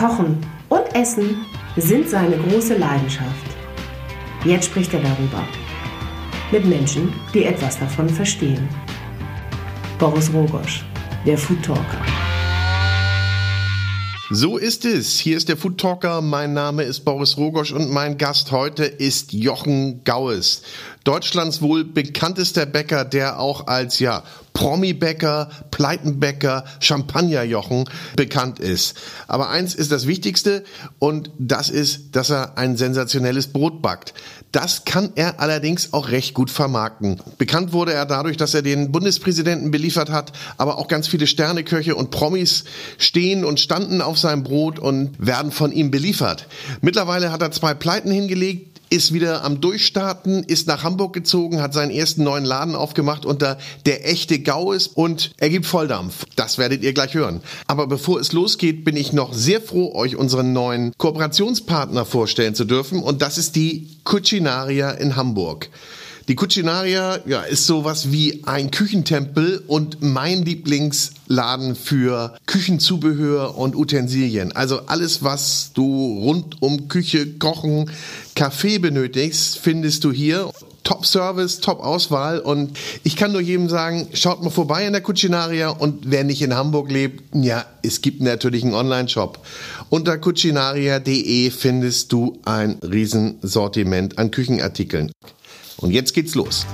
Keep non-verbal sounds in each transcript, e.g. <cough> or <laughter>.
Kochen und Essen sind seine große Leidenschaft. Jetzt spricht er darüber. Mit Menschen, die etwas davon verstehen. Boris Rogosch, der Food Talker. So ist es. Hier ist der Food Talker. Mein Name ist Boris Rogosch und mein Gast heute ist Jochen Gaues. Deutschlands wohl bekanntester Bäcker, der auch als ja Promi-Bäcker, Pleitenbäcker, Champagnerjochen bekannt ist. Aber eins ist das Wichtigste und das ist, dass er ein sensationelles Brot backt. Das kann er allerdings auch recht gut vermarkten. Bekannt wurde er dadurch, dass er den Bundespräsidenten beliefert hat, aber auch ganz viele Sterneköche und Promis stehen und standen auf seinem Brot und werden von ihm beliefert. Mittlerweile hat er zwei Pleiten hingelegt, ist wieder am Durchstarten, ist nach Hamburg gezogen, hat seinen ersten neuen Laden aufgemacht unter der echte Gaues und er gibt Volldampf. Das werdet ihr gleich hören. Aber bevor es losgeht, bin ich noch sehr froh, euch unseren neuen Kooperationspartner vorstellen zu dürfen und das ist die Cucinaria in Hamburg. Die Cucinaria ja, ist sowas wie ein Küchentempel und mein Lieblingsladen für Küchenzubehör und Utensilien. Also alles, was du rund um Küche, Kochen, Kaffee benötigst, findest du hier. Top Service, Top Auswahl und ich kann nur jedem sagen, schaut mal vorbei in der Cucinaria und wer nicht in Hamburg lebt, ja, es gibt natürlich einen Online-Shop. Unter cucinaria.de findest du ein Riesensortiment an Küchenartikeln. Und jetzt geht's los.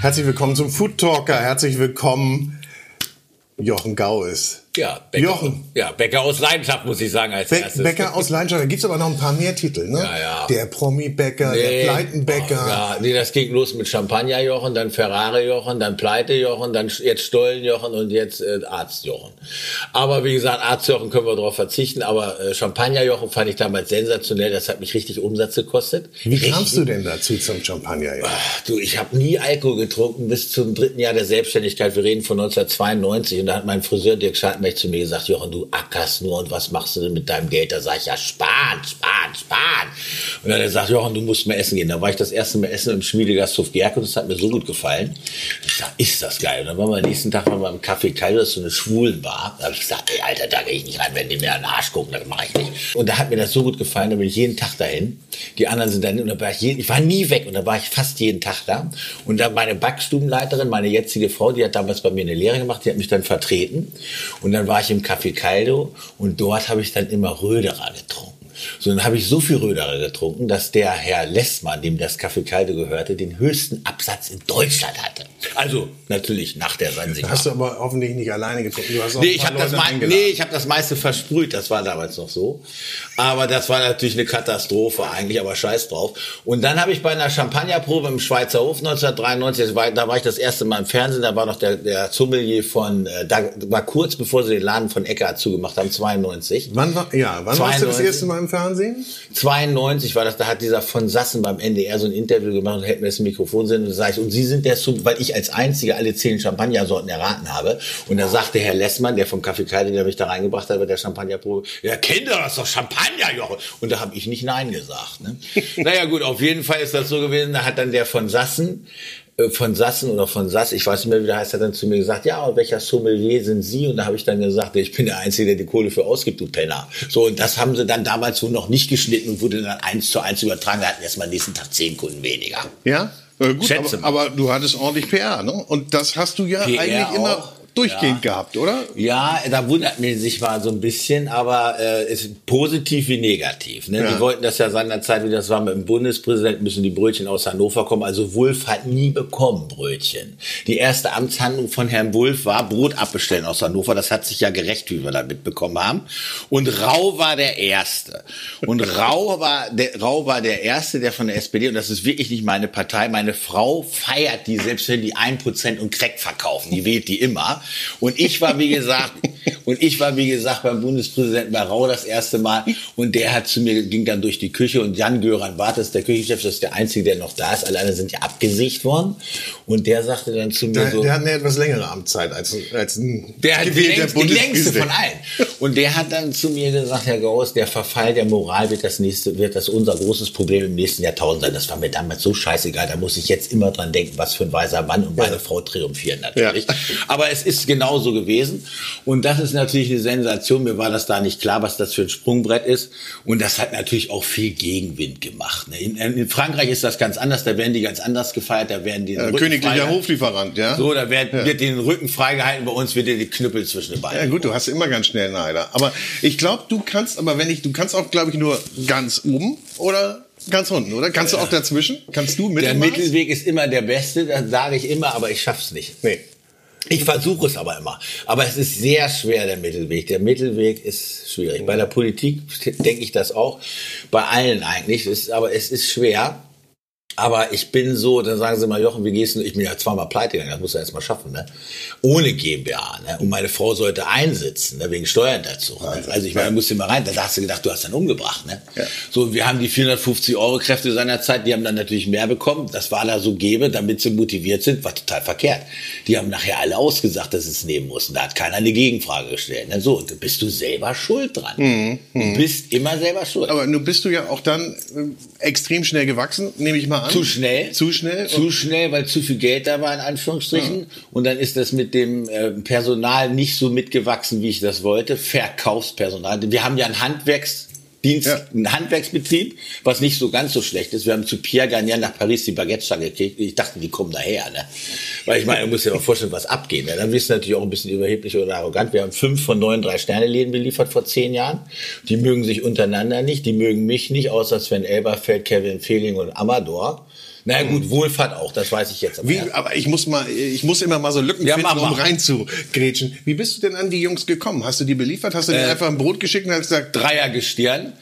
Herzlich willkommen zum Food Talker. Herzlich willkommen, Jochen Gaues. Ja, Bäcker, Jochen. Ja, Bäcker aus Leidenschaft, muss ich sagen, als Be erstes. Bäcker aus Leidenschaft. Da gibt's aber noch ein paar mehr Titel, ne? Ja, ja. Der Promi-Bäcker, nee, der Pleitenbäcker. Oh, ja, nee, das ging los mit Champagner-Jochen, dann Ferrari-Jochen, dann Pleite-Jochen, dann jetzt Stollen-Jochen und jetzt äh, Arzt-Jochen. Aber wie gesagt, Arzt-Jochen können wir darauf verzichten, aber äh, Champagner-Jochen fand ich damals sensationell. Das hat mich richtig Umsatz gekostet. Wie kamst du denn dazu zum Champagner-Jochen? Du, ich habe nie Alkohol getrunken bis zum dritten Jahr der Selbstständigkeit. Wir reden von 1992 und da hat mein Friseur Dirk Schaltenberg Albrecht zu mir gesagt, Jochen, du ackerst nur und was machst du denn mit deinem Geld? Da sag ich, ja, sparen, sparen, sparen. Und dann hat er gesagt, Jochen, du musst mal essen gehen. Da war ich das erste Mal essen im Schmiedegasthof Gerke und das hat mir so gut gefallen. Ich sag, ist das geil. Und dann waren wir am nächsten Tag waren wir im Café Kaiser, das ist so eine Schwulenbar. Da habe ich gesagt, ey, Alter, da gehe ich nicht rein, wenn die mir an den Arsch gucken, das mache ich nicht. Und da hat mir das so gut gefallen, da bin ich jeden Tag dahin. Die anderen sind dann, und da war ich, jeden, ich war nie weg und da war ich fast jeden Tag da. Und dann meine Backstubenleiterin, meine jetzige Frau, die hat damals bei mir eine Lehre gemacht, die hat mich dann vertreten. Und dann war ich im Café Caldo und dort habe ich dann immer Röderer getrunken. So, dann habe ich so viel Röderer getrunken, dass der Herr Lessmann, dem das Café Caldo gehörte, den höchsten Absatz in Deutschland hatte. Also natürlich nach der Sansibar. Hast du aber hoffentlich nicht alleine getrunken. Du hast auch nee, ich habe das, nee, ich hab das meiste versprüht, das war damals noch so. Aber das war natürlich eine Katastrophe eigentlich, aber scheiß drauf. Und dann habe ich bei einer Champagnerprobe im Schweizer Hof 1993, da war ich das erste Mal im Fernsehen, da war noch der, der Sommelier von, äh, da war kurz bevor sie den Laden von Eckart zugemacht haben, 92. Wann war, ja, wann 92, warst du das erste Mal im Fernsehen? 92 war das, da hat dieser von Sassen beim NDR so ein Interview gemacht und hätte mir das Mikrofon sind und sage ich, und Sie sind der, weil ich als einziger alle zehn Champagnersorten erraten habe. Und da sagte Herr Lessmann, der vom Café Kalte, der mich da reingebracht hat bei der Champagnerprobe, ja, Kinder, das ist doch Champagner, Jochen. Und da habe ich nicht Nein gesagt. Ne? <laughs> naja gut, auf jeden Fall ist das so gewesen. Da hat dann der von Sassen äh, von Sassen oder von Sass, ich weiß nicht mehr, wie der heißt, hat dann zu mir gesagt, ja, und welcher Sommelier sind Sie? Und da habe ich dann gesagt, ich bin der Einzige, der die Kohle für ausgibt, du Penner. So, und das haben sie dann damals so noch nicht geschnitten und wurde dann eins zu eins übertragen. Da hatten erst mal nächsten Tag zehn Kunden weniger. Ja? Äh, gut, aber, aber, du hattest ordentlich PR, ne? Und das hast du ja PR eigentlich auch. immer durchgehend ja. gehabt, oder? Ja, da wundert mir sich mal so ein bisschen, aber äh, ist positiv wie negativ. Ne? Ja. Die wollten das ja seinerzeit, wie das war mit dem Bundespräsidenten, müssen die Brötchen aus Hannover kommen. Also Wulff hat nie bekommen Brötchen. Die erste Amtshandlung von Herrn Wulff war Brot abbestellen aus Hannover. Das hat sich ja gerecht, wie wir da mitbekommen haben. Und Rau war der Erste. Und Rau <laughs> war der, Rau war der Erste, der von der SPD, und das ist wirklich nicht meine Partei, meine Frau feiert die, selbst wenn die ein Prozent und Crack verkaufen. Die wählt die immer. Und ich war, wie gesagt, <laughs> und ich war, wie gesagt, beim Bundespräsidenten Barau das erste Mal. Und der hat zu mir, ging dann durch die Küche und Jan Göran Barth der Küchenchef, das ist der Einzige, der noch da ist. Alleine sind ja abgesicht worden. Und der sagte dann zu mir Der, so. der hat eine etwas längere Amtszeit als, als ein Der hat die, längste, die längste von allen. Und der hat dann zu mir gesagt, Herr Gauss, der Verfall der Moral wird das nächste, wird das unser großes Problem im nächsten Jahrtausend sein. Das war mir damals so scheißegal. Da muss ich jetzt immer dran denken, was für ein weiser Mann und meine Frau triumphieren natürlich. Ja. Aber es ist genauso gewesen. Und das ist natürlich eine Sensation. Mir war das da nicht klar, was das für ein Sprungbrett ist. Und das hat natürlich auch viel Gegenwind gemacht. ne? In, in Frankreich ist das ganz anders. Da werden die ganz anders gefeiert. Da werden die Äh, königlicher Hoflieferant, ja? so, da wird, wird den Rücken freigehalten, bei uns wird dir die Knüppel zwischen den Beinen. Ja gut, du hast immer ganz schnell Neider. Aber ich glaube, du kannst, aber wenn ich, du kannst auch, glaube ich, nur ganz oben oder ganz unten, oder? Kannst du auch dazwischen? Kannst du Der Mittelmaß? Mittelweg ist immer der beste, das sage ich immer, aber ich schaff's nicht. Nee. Ich versuche es aber immer. Aber es ist sehr schwer, der Mittelweg. Der Mittelweg ist schwierig. Bei der Politik denke ich das auch. Bei allen eigentlich. Ist, aber es ist schwer. Aber ich bin so, dann sagen sie mal, Jochen, wie gehst du? Ich bin ja zweimal pleite gegangen, das muss er erst mal schaffen, ne? Ohne GmbH, ne? Und meine Frau sollte einsitzen, ne? wegen Steuerhinterziehung. Ne? Also ich meine, da musst du mal rein, da hast du gedacht, du hast dann umgebracht, ne? Ja. So, wir haben die 450 Euro Kräfte seiner Zeit, die haben dann natürlich mehr bekommen. Das war da so gebe, damit sie motiviert sind, war total verkehrt. Die haben nachher alle ausgesagt, dass sie es nehmen mussten. Da hat keiner eine Gegenfrage gestellt. Ne? So, und da bist du selber schuld dran. Du bist immer selber schuld. Aber nun bist du ja auch dann äh, extrem schnell gewachsen, nehme ich mal an. Zu schnell. Zu schnell. Zu schnell, weil zu viel Geld da war, in Anführungsstrichen. Und dann ist das mit dem äh, Personal nicht so mitgewachsen, wie ich das wollte. Verkaufspersonal. Wir haben ja ein Handwerksdienst, Ja. ein Handwerksbetrieb, was nicht so ganz so schlecht ist. Wir haben zu Pierre Gagnon nach Paris die Baguette-Stange gekriegt. Ich dachte, die kommen daher. Ne? Weil ich meine, du musst dir mal vorstellen, was abgeht. Ne? Dann bist du natürlich auch ein bisschen überheblich oder arrogant. Wir haben fünf von neun Drei-Sterne-Läden beliefert vor zehn Jahren. Die mögen sich untereinander nicht, die mögen mich nicht, außer Sven Elberfeld, Kevin Fehling und Amador. Na naja, gut, Wohlfahrt auch, das weiß ich jetzt. Aber Wie, aber ich muss mal, ich muss immer mal so Lücken Ja, finden, um reinzugrätschen. Wie bist du denn an die Jungs gekommen? Hast du die beliefert? Hast du denen Äh, einfach ein Brot geschickt und hast gesagt, Dreiergestirn.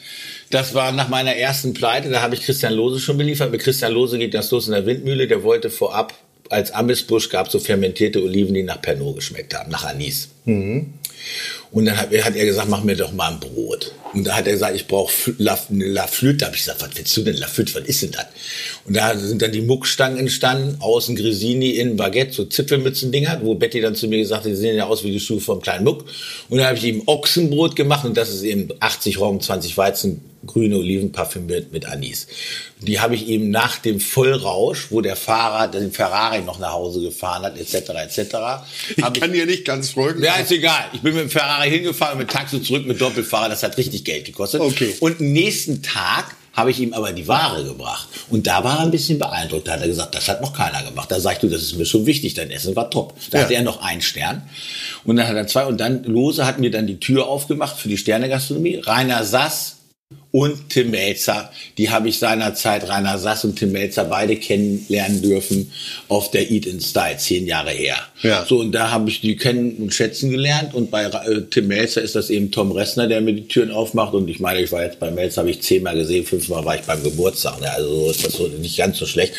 Das war nach meiner ersten Pleite, da habe ich Christian Lose schon beliefert. Mit Christian Lose geht das los in der Windmühle. Der wollte vorab, als Ambisbusch gab so fermentierte Oliven, die nach Pernod geschmeckt haben, nach Anis. Und dann hat, hat er gesagt, mach mir doch mal ein Brot. Und da hat er gesagt, ich brauche La, eine Laflüte. Da habe ich gesagt, was willst du denn Laflüte, was ist denn das? Und da sind dann die Muckstangen entstanden, außen Grisini, innen Baguette, so Zipfelmützendinger, wo Betty dann zu mir gesagt hat, die sehen ja aus wie die Schuhe vom kleinen Muck. Und da habe ich ihm Ochsenbrot gemacht und das ist eben 80 Roggen, 20 Weizen, grüne Oliven parfümiert mit Anis. Die habe ich ihm nach dem Vollrausch, wo der Fahrer den Ferrari noch nach Hause gefahren hat, etc., etc., ich kann dir nicht ganz folgen. ja, ist egal. Ich bin mit dem Ferrari hingefahren und mit Taxi zurück mit Doppelfahrer. Das hat richtig Geld gekostet. Okay. Und nächsten Tag habe ich ihm aber die Ware gebracht. Und da war er ein bisschen beeindruckt. Da hat er gesagt, das hat noch keiner gemacht. Da sagst du, das ist mir schon wichtig. Dein Essen war top. Da Ja. hatte er noch einen Stern. Und dann hat er zwei. Und dann Lose hat mir dann die Tür aufgemacht für die Sternegastronomie. Rainer Sass und Tim Melzer. Die habe ich seinerzeit, Rainer Sass und Tim Melzer, beide kennenlernen dürfen auf der Eat in Style, zehn Jahre her. Ja. So, und da habe ich die kennen und schätzen gelernt. Und bei äh, Tim Melzer ist das eben Tom Ressner, der mir die Türen aufmacht. Und ich meine, ich war jetzt bei Melzer, habe ich zehnmal gesehen, fünfmal war ich beim Geburtstag. Ne? Also so ist das so nicht ganz so schlecht.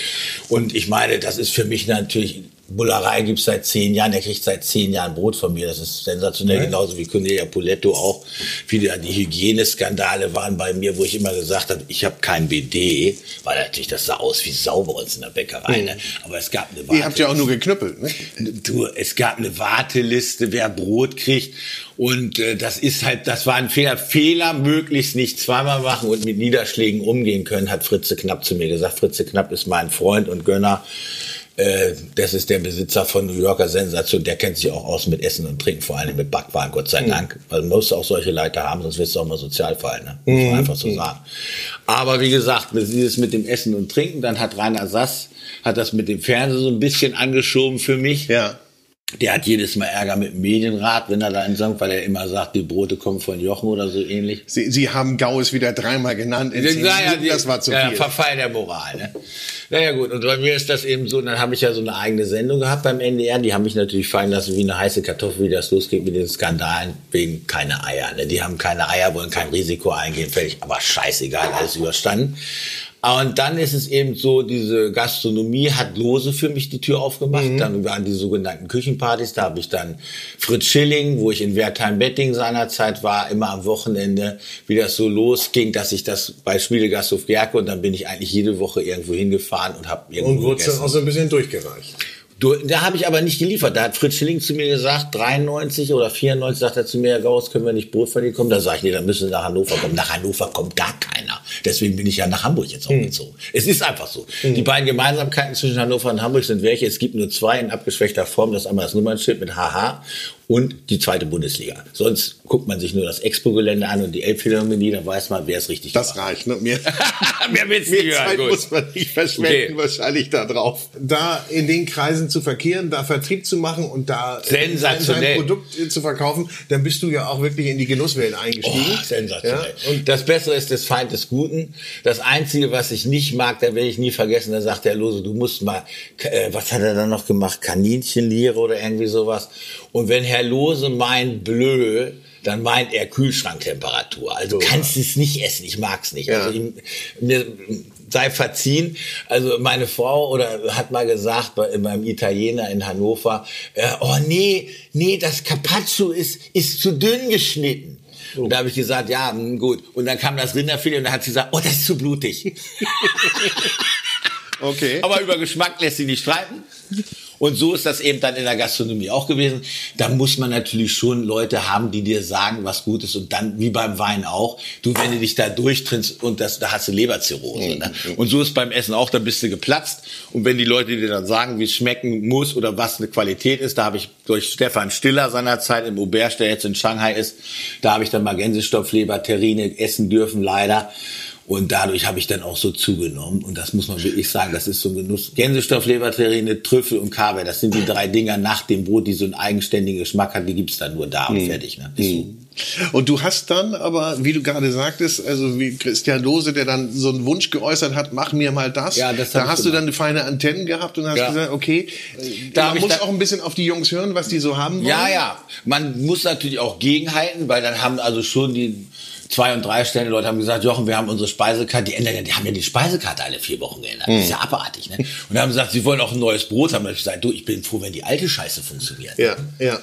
Und ich meine, das ist für mich natürlich, Bullerei gibt's seit zehn Jahren, der kriegt seit zehn Jahren Brot von mir. Das ist sensationell, genauso wie Cornelia Poletto auch. Wie da die Hygieneskandale waren bei mir, wo ich immer gesagt habe, ich habe kein BD, weil natürlich das sah aus wie Sau bei uns in der Bäckerei. Ne? Aber es gab eine Ihr habt ja auch nur geknüppelt, ne? Du, es gab eine Warteliste, wer Brot kriegt. Und äh, das ist halt, das war ein Fehler. Fehler möglichst nicht zweimal machen und mit Niederschlägen umgehen können, hat Fritze Knapp zu mir gesagt. Fritze Knapp ist mein Freund und Gönner. Äh, das ist der Besitzer von New Yorker Sensation. Der kennt sich auch aus mit Essen und Trinken, vor allem mit Backwaren, Gott sei Dank. Weil man muss auch solche Leute haben, sonst wirst du auch mal sozial fallen. Ne? Muss man einfach so sagen. Aber wie gesagt, dieses mit dem Essen und Trinken, dann hat Rainer Sass, hat das mit dem Fernsehen so ein bisschen angeschoben für mich. Ja. Der hat jedes Mal Ärger mit dem Medienrat, wenn er da in St. weil er immer sagt, die Brote kommen von Jochen oder so ähnlich. Sie, Sie haben Gaues wieder dreimal genannt. In Ja, ja, das war zu ja, viel. Verfall der Moral. Ne? Naja gut, und bei mir ist das eben so, dann habe ich ja so eine eigene Sendung gehabt beim NDR, die haben mich natürlich fallen lassen wie eine heiße Kartoffel, wie das losgeht mit den Skandalen, wegen keine Eier. Ne? Die haben keine Eier, wollen kein Risiko eingehen, völlig, aber scheißegal, alles überstanden. Und dann ist es eben so, diese Gastronomie hat lose für mich die Tür aufgemacht. Mhm. Dann waren die sogenannten Küchenpartys. Da habe ich dann Fritz Schilling, wo ich in Wertheim-Betting seinerzeit war, immer am Wochenende, wie das so losging, dass ich das bei Schmiedegasthof Gerke und dann bin ich eigentlich jede Woche irgendwo hingefahren und habe irgendwo Und wurde dann auch so ein bisschen durchgereicht. Du, da habe ich aber nicht geliefert. Da hat Fritz Schilling zu mir gesagt, 93 oder 94 sagt er zu mir, Herr Gauss, können wir nicht Brot verdienen kommen? Da sage ich, nee, dann müssen Sie nach Hannover kommen. Nach Hannover kommt gar keiner. Deswegen bin ich ja nach Hamburg jetzt umgezogen. Hm. Es ist einfach so. Hm. Die beiden Gemeinsamkeiten zwischen Hannover und Hamburg sind welche? Es gibt nur zwei in abgeschwächter Form. Das ist einmal das Nummernschild mit HH und die zweite Bundesliga. Sonst guckt man sich nur das Expo-Gelände an und die Elbphilharmonie, dann weiß man, wer es richtig Das gemacht. reicht. Ne? Mehr, <laughs> mehr wird's mehr Zeit Gut. muss man nicht verschwenden, okay. wahrscheinlich da drauf. Da in den Kreisen zu verkehren, da Vertrieb zu machen und da äh, sein Produkt äh, zu verkaufen, dann bist du ja auch wirklich in die Genusswelt eingestiegen. Oh, sensationell. Ja? Und das Bessere ist des Feind des Guten. Das Einzige, was ich nicht mag, da werde ich nie vergessen, da sagt der Lose, du musst mal, äh, was hat er dann noch gemacht? Kaninchenliere oder irgendwie sowas. Und wenn Herr Lose meint blö, dann meint er Kühlschranktemperatur. Also so, kannst ja. es nicht essen. Ich mag's nicht. Ja. Also ihm, mir sei verziehen. Also meine Frau oder hat mal gesagt bei, beim Italiener in Hannover, äh, oh nee, nee, das Carpaccio ist ist zu dünn geschnitten. Oh. Und da habe ich gesagt, ja, mh, hm, gut. Und dann kam das Rinderfilet und dann hat sie gesagt, oh, das ist zu blutig. <laughs> okay. Aber über Geschmack lässt sie nicht streiten. Und so ist das eben dann in der Gastronomie auch gewesen. Da muss man natürlich schon Leute haben, die dir sagen, was gut ist. Und dann, wie beim Wein auch, du, wenn du dich da durchtrinnst und das, da hast du Leberzirrhose. Ne? Mhm. Und so ist beim Essen auch, da bist du geplatzt. Und wenn die Leute dir dann sagen, wie es schmecken muss oder was eine Qualität ist, da habe ich durch Stefan Stiller seinerzeit im Auberge, der jetzt in Shanghai ist, da habe ich dann mal Gänsestopfleber, Terrine essen dürfen, leider. Und dadurch habe ich dann auch so zugenommen. Und das muss man wirklich sagen, das ist so ein Genuss. Gänsestoff, Leberterrine, Trüffel und Kaviar, das sind die drei Dinger nach dem Brot, die so einen eigenständigen Geschmack haben. Die gibt's dann nur da und mhm. fertig. Ne? Mhm. Und du hast dann aber, wie du gerade sagtest, also wie Christian Lose, der dann so einen Wunsch geäußert hat, mach mir mal das. Ja, das da hast du dann feine Antennen gehabt und hast ja. gesagt, okay, da man muss auch ein bisschen auf die Jungs hören, was die so haben wollen. Ja, ja. Man muss natürlich auch gegenhalten, weil dann haben also schon die zwei und drei Stellen, Leute haben gesagt, Jochen, wir haben unsere Speisekarte, die ändern ja, die haben ja die Speisekarte alle vier Wochen geändert. Das ist ja hm. abartig, ne? Und haben gesagt, sie wollen auch ein neues Brot haben. Und ich gesagt, du, ich bin froh, wenn die alte Scheiße funktioniert. Ja, ja.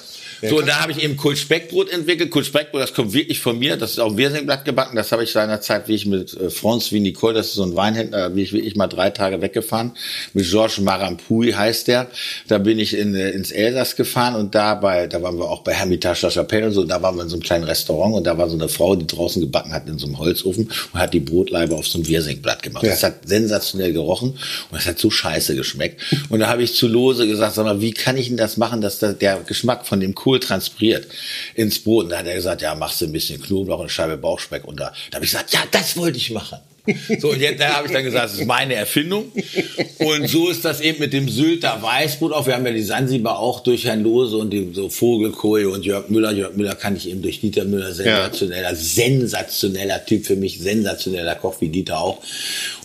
So, und da habe ich eben Kultspeckbrot entwickelt. Kultspeckbrot, das kommt wirklich von mir. Das ist auch ein Wirsingblatt gebacken. Das habe ich seinerzeit, wie ich mit äh, Franz wie Nicole, das ist so ein Weinhändler, wie ich wirklich mal drei Tage weggefahren. Mit Georges Marampuy heißt der. Da bin ich in, äh, ins Elsass gefahren und da bei, da waren wir auch bei Hermitage La Chapelle und so. Da waren wir in so einem kleinen Restaurant und da war so eine Frau, die draußen gebacken hat in so einem Holzofen und hat die Brotleibe auf so ein Wirsingblatt gemacht. Ja. Das hat sensationell gerochen und das hat so scheiße geschmeckt. Und da habe ich zu Lose gesagt, sag mal, wie kann ich denn das machen, dass da der Geschmack von dem Kohl transpiriert ins Brot. Und da hat er gesagt, ja, machst du ein bisschen Knoblauch und Scheibe Bauchspeck. Da, da habe ich gesagt, ja, das wollte ich machen. So, und jetzt, da habe ich dann gesagt, das ist meine Erfindung. Und so ist das eben mit dem Sylter Weißbrot auch. Wir haben ja die Sansibar auch durch Herrn Lose und die so Vogelkohl und Jörg Müller. Jörg Müller kann ich eben durch Dieter Müller sensationeller, ja. sensationeller Typ für mich, sensationeller Koch wie Dieter auch.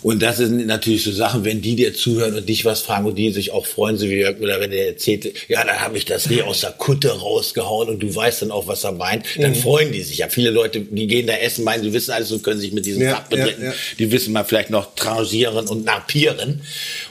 Und das sind natürlich so Sachen, wenn die dir zuhören und dich was fragen und die sich auch freuen, so wie Jörg Müller, wenn er erzählt, ja, dann habe ich das Reh aus der Kutte rausgehauen und du weißt dann auch, was er meint, dann mhm. freuen die sich ja. Viele Leute, die gehen da essen, meinen, sie wissen alles und können sich mit diesem ja, ja. Die wissen mal vielleicht noch trangieren und narpieren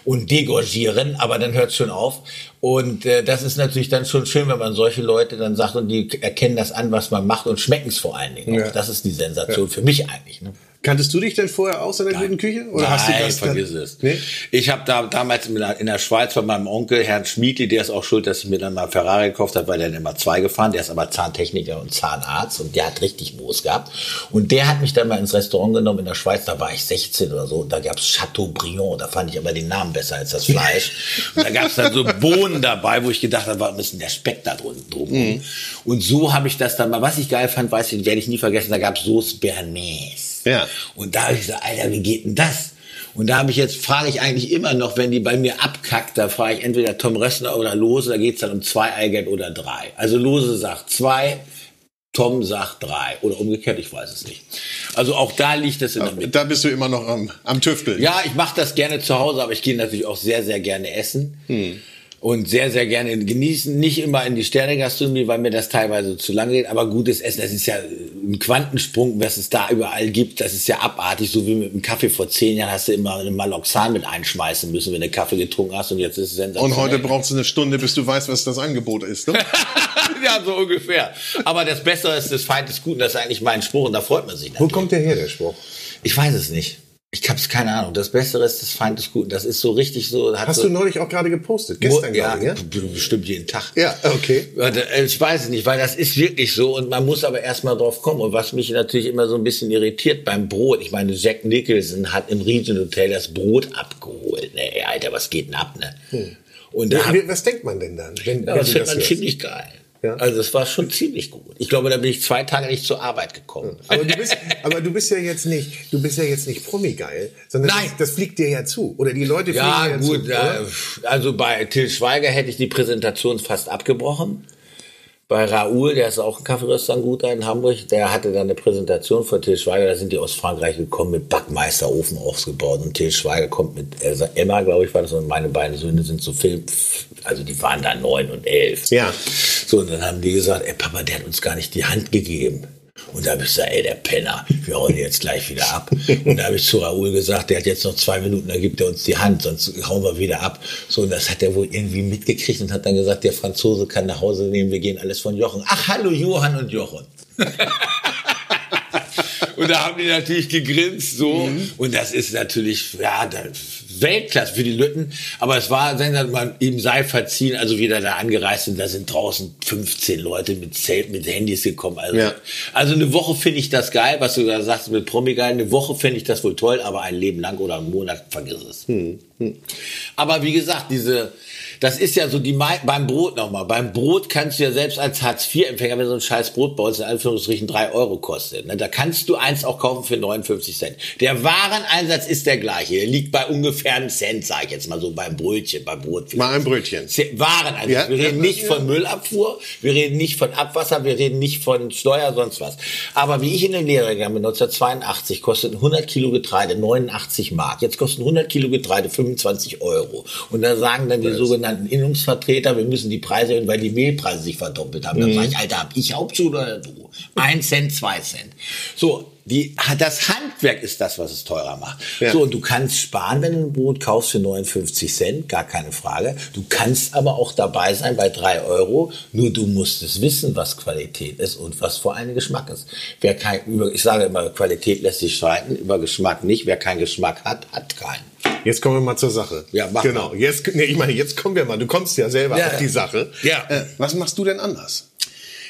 und degorgieren, aber dann hört es schon auf. Und äh, das ist natürlich dann schon schön, wenn man solche Leute dann sagt und die erkennen das an, was man macht und schmecken es vor allen Dingen. Ja. Das ist die Sensation für mich eigentlich. Ne? Kanntest du dich denn vorher aus in der guten Küche? Oder Nein, hast du das vergiss dann? es. Nee? Ich habe da damals in der Schweiz bei meinem Onkel, Herrn Schmiedli, der ist auch schuld, dass ich mir dann mal Ferrari gekauft habe, weil der immer zwei gefahren. Der ist aber Zahntechniker und Zahnarzt und der hat richtig Moos gehabt. Und der hat mich dann mal ins Restaurant genommen in der Schweiz, da war ich 16 oder so. Und da gab's Chateaubriand, da fand ich aber den Namen besser als das Fleisch. <laughs> und da gab's dann so Bohnen dabei, wo ich gedacht habe, was ist denn der Speck da drunten drum? Mhm. Und so habe ich das dann mal, was ich geil fand, weiß ich, werde ich nie vergessen, da gab's Soße Bernays. Ja. Und da habe ich gesagt, Alter, wie geht denn das? Und da habe ich jetzt, frage ich eigentlich immer noch, wenn die bei mir abkackt, da frage ich entweder Tom Rössner oder Lose, da geht's dann um zwei Eigelb oder drei. Also Lose sagt zwei, Tom sagt drei. Oder umgekehrt, ich weiß es nicht. Also auch da liegt es in der Mitte. Da bist du immer noch am, am Tüfteln. Ja, ich mache das gerne zu Hause, aber ich gehe natürlich auch sehr, sehr gerne essen. Hm. Und sehr, sehr gerne genießen. Nicht immer in die Sterne-Gastronomie, weil mir das teilweise zu lange geht, aber gutes Essen, das ist ja ein Quantensprung, was es da überall gibt, das ist ja abartig, so wie mit dem Kaffee vor zehn Jahren hast du immer einen Maloxan mit einschmeißen müssen, wenn du Kaffee getrunken hast und jetzt ist es sensationell. Und heute brauchst du eine Stunde, bis du weißt, was das Angebot ist, ne? <laughs> ja, so ungefähr. Aber das Bessere ist, das Feind ist gut und das ist eigentlich mein Spruch und da freut man sich natürlich. Wo kommt der her, der Spruch? Ich weiß es nicht. Ich hab's keine Ahnung. Das Bessere ist das Feind ist gut. Das ist so richtig so. Hast so, du neulich auch gerade gepostet? Gestern ja, gerade, ja? Bestimmt jeden Tag. Ja, okay. Äh, ich weiß es nicht, weil das ist wirklich so und man muss aber erstmal drauf kommen. Und was mich natürlich immer so ein bisschen irritiert beim Brot, ich meine, Jack Nicholson hat im Regent Hotel das Brot abgeholt. Ne, ey, Alter, was geht denn ab, ne? Hm. Und da ja, was denkt man denn dann? Wenn, ja, das findet man ziemlich geil. Ja. Also es war schon ziemlich gut. Ich glaube, da bin ich zwei Tage nicht zur Arbeit gekommen. Aber du bist, aber du bist ja jetzt nicht, du bist ja jetzt nicht Promi-geil, sondern Nein. Das, das, fliegt dir ja zu. Oder die Leute fliegen ja, dir gut, zu. Ja, also bei Till Schweiger hätte ich die Präsentation fast abgebrochen bei Raoul, der ist auch ein Kaffeeröster guter in Hamburg, der hatte dann eine Präsentation von Till Schweiger, da sind die aus Frankreich gekommen mit Backmeisterofen aufgebaut und Till Schweiger kommt mit Emma, glaube ich, war das und meine beiden Söhne sind so Film, also die waren da neun und elf. Ja. So, und dann haben die gesagt, ey Papa, der hat uns gar nicht die Hand gegeben. Und da habe ich gesagt, ey, der Penner, wir hauen jetzt gleich wieder ab. Und da habe ich zu Raoul gesagt, der hat jetzt noch zwei Minuten, da gibt er uns die Hand, sonst hauen wir wieder ab. So, und das hat er wohl irgendwie mitgekriegt und hat dann gesagt, der Franzose kann nach Hause nehmen, wir gehen alles von Jochen. Ach, hallo Johann und Jochen. <laughs> und da haben die natürlich gegrinst so. Mhm. Und das ist natürlich, ja, Weltklasse für die Lütten. Aber es war, man ihm sei verziehen, also wieder da angereist sind, da sind draußen 15 Leute mit Zelt, mit Handys gekommen. Also, ja. also eine Woche finde ich das geil, was du da sagst mit Promi geil. Eine Woche finde ich das wohl toll, aber ein Leben lang oder einen Monat vergiss es. Hm. Hm. Aber wie gesagt, diese, das ist ja so die beim Brot nochmal. Beim Brot kannst du ja selbst als Hartz-IV-Empfänger, wenn so ein scheiß Brot bei uns in Anführungsstrichen drei Euro kostet, ne, da kannst du eins auch kaufen für 59 Cent. Der Wareneinsatz ist der gleiche. Der liegt bei ungefähr einem Cent, sag ich jetzt mal so beim Brötchen, beim Brot. Mal ein Brötchen. Wareneinsatz. Ja, wir reden nicht von Müllabfuhr, wir reden nicht von Abwasser, wir reden nicht von Steuer, sonst was. Aber wie ich in der Lehre gegangen bin, 1982, kostet 100 Kilo Getreide 89 Mark. Jetzt kosten 100 Kilo Getreide 25 Euro. Und da sagen dann die sogenannten sogenannten Innungsvertreter, wir müssen die Preise erhöhen, weil die Mehlpreise sich verdoppelt haben. Dann mhm. sage ich, Alter, hab ich Hauptschule oder du? Ein Cent, zwei Cent. So, die, das Handwerk ist das, was es teurer macht. Ja. So, und du kannst sparen, wenn du ein Brot kaufst für 59 Cent, gar keine Frage. Du kannst aber auch dabei sein bei drei Euro. Nur du musst es wissen, was Qualität ist und was vor allem Geschmack ist. Wer kein, ich sage immer, Qualität lässt sich streiten, über Geschmack nicht. Wer keinen Geschmack hat, hat keinen. Jetzt kommen wir mal zur Sache. Ja, mach Genau. Mal. Jetzt, nee, ich meine, jetzt kommen wir mal. Du kommst ja selber ja, auf die Sache. Ja. Äh, was machst du denn anders?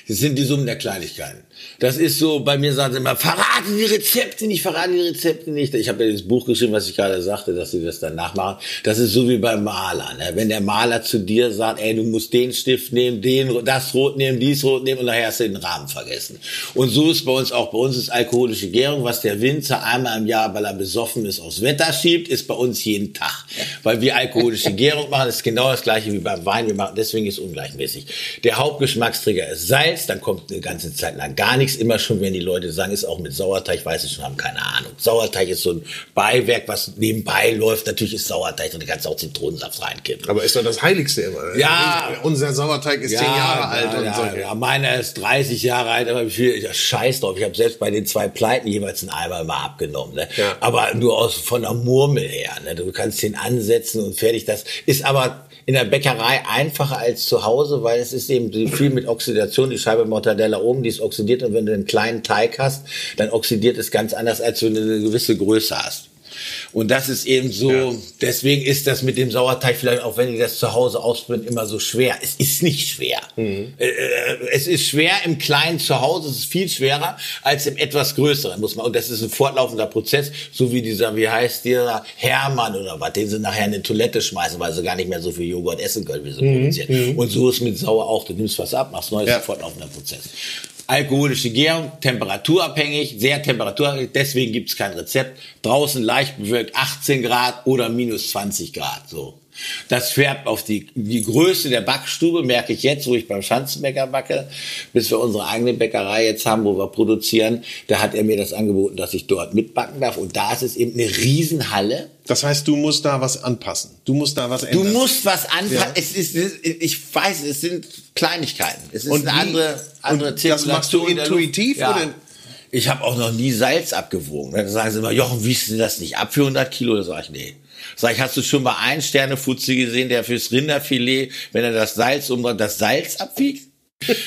Das sind die Summen der Kleinigkeiten. Das ist so, bei mir sagen sie immer, verraten die Rezepte nicht, verraten die Rezepte nicht. Ich habe ja das Buch geschrieben, was ich gerade sagte, dass sie das dann nachmachen. Das ist so wie beim Maler. Ne? Wenn der Maler zu dir sagt, ey, du musst den Stift nehmen, den, das Rot nehmen, dies Rot nehmen und nachher hast du den Rahmen vergessen. Und so ist bei uns auch, bei uns ist alkoholische Gärung, was der Winzer einmal im Jahr, weil er besoffen ist, aufs Wetter schiebt, ist bei uns jeden Tag. Weil wir alkoholische Gärung machen, ist genau das gleiche wie beim Wein. Wir machen, deswegen ist es ungleichmäßig. Der Hauptgeschmacksträger ist Salz, dann kommt eine ganze Zeit lang gar nichts nichts immer schon, wenn die Leute sagen, ist auch mit Sauerteig, weiß ich schon, haben keine Ahnung. Sauerteig ist so ein Beiwerk, was nebenbei läuft. Natürlich ist Sauerteig und du kannst auch Zitronensaft reinkippen. Aber ist doch das Heiligste immer. Ja. Unser Sauerteig ist ja, zehn Jahre alt ja, und so. Ja, meiner ist 30 Jahre alt, aber ich viel, scheiß drauf. Ich habe selbst bei den zwei Pleiten jeweils einen Eimer mal abgenommen. Ne? Ja. Aber nur aus von der Murmel her. Ne? Du kannst den ansetzen und fertig. Das ist aber in der Bäckerei einfacher als zu Hause, weil es ist eben viel mit Oxidation. Die Scheibe Mortadella oben, die ist oxidiert und wenn du einen kleinen Teig hast, dann oxidiert es ganz anders, als wenn du eine gewisse Größe hast. Und das ist eben so, ja. deswegen ist das mit dem Sauerteig vielleicht, auch wenn ich das zu Hause ausprobiere, immer so schwer. Es ist nicht schwer. Mhm. Äh, äh, es ist schwer im kleinen Zuhause, es ist viel schwerer als im etwas größeren, muss man. Und das ist ein fortlaufender Prozess, so wie dieser, wie heißt dieser Hermann oder was, den sie nachher in eine Toilette schmeißen, weil sie gar nicht mehr so viel Joghurt essen können, wie sie mhm. produzieren. Mhm. Und so ist mit Sauer auch, du nimmst was ab, machst neues, ja. fortlaufender Prozess alkoholische Gärung, temperaturabhängig, sehr temperaturabhängig, deswegen gibt's kein Rezept. Draußen leicht bewölkt 18 Grad oder minus 20 Grad. So. Das färbt auf die, die Größe der Backstube, merke ich jetzt, wo ich beim Schanzenbäcker backe, bis wir unsere eigene Bäckerei jetzt haben, wo wir produzieren. Da hat er mir das angeboten, dass ich dort mitbacken darf. Und da ist es eben eine Riesenhalle. Das heißt, du musst da was anpassen. Du musst da was ändern. Du musst was anpassen. Ja. Es ist, ich weiß, es sind Kleinigkeiten. Es ist Und eine andere, andere und das machst du intuitiv, Luft. oder? Ich habe auch noch nie Salz abgewogen. Dann sagen sie immer, Jochen, wiegst du das nicht ab für 100 Kilo? Da sage ich, nee. Sag ich, hast du schon mal einen Sternefutzi gesehen, der fürs Rinderfilet, wenn er das Salz umdreht, das Salz abwiegt?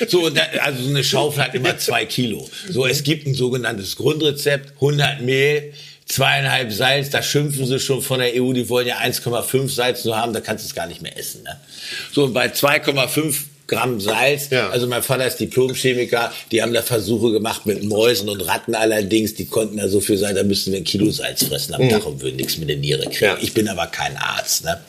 So, also so eine Schaufel hat immer zwei Kilo. So, es gibt ein sogenanntes Grundrezept, 100 Mehl, zweieinhalb Salz, da schimpfen sie schon von der EU, die wollen ja 1,5 Salz nur haben, da kannst du es gar nicht mehr essen. Ne? So, und bei 2,5 Gramm Salz, Ja. also mein Vater ist Diplomchemiker, die haben da Versuche gemacht mit Mäusen und Ratten allerdings, die konnten da so viel sein, da müssten wir ein Kilo Salz fressen am Tag und würden nichts mit der Niere kriegen. Ja. Ich bin aber kein Arzt. Ne?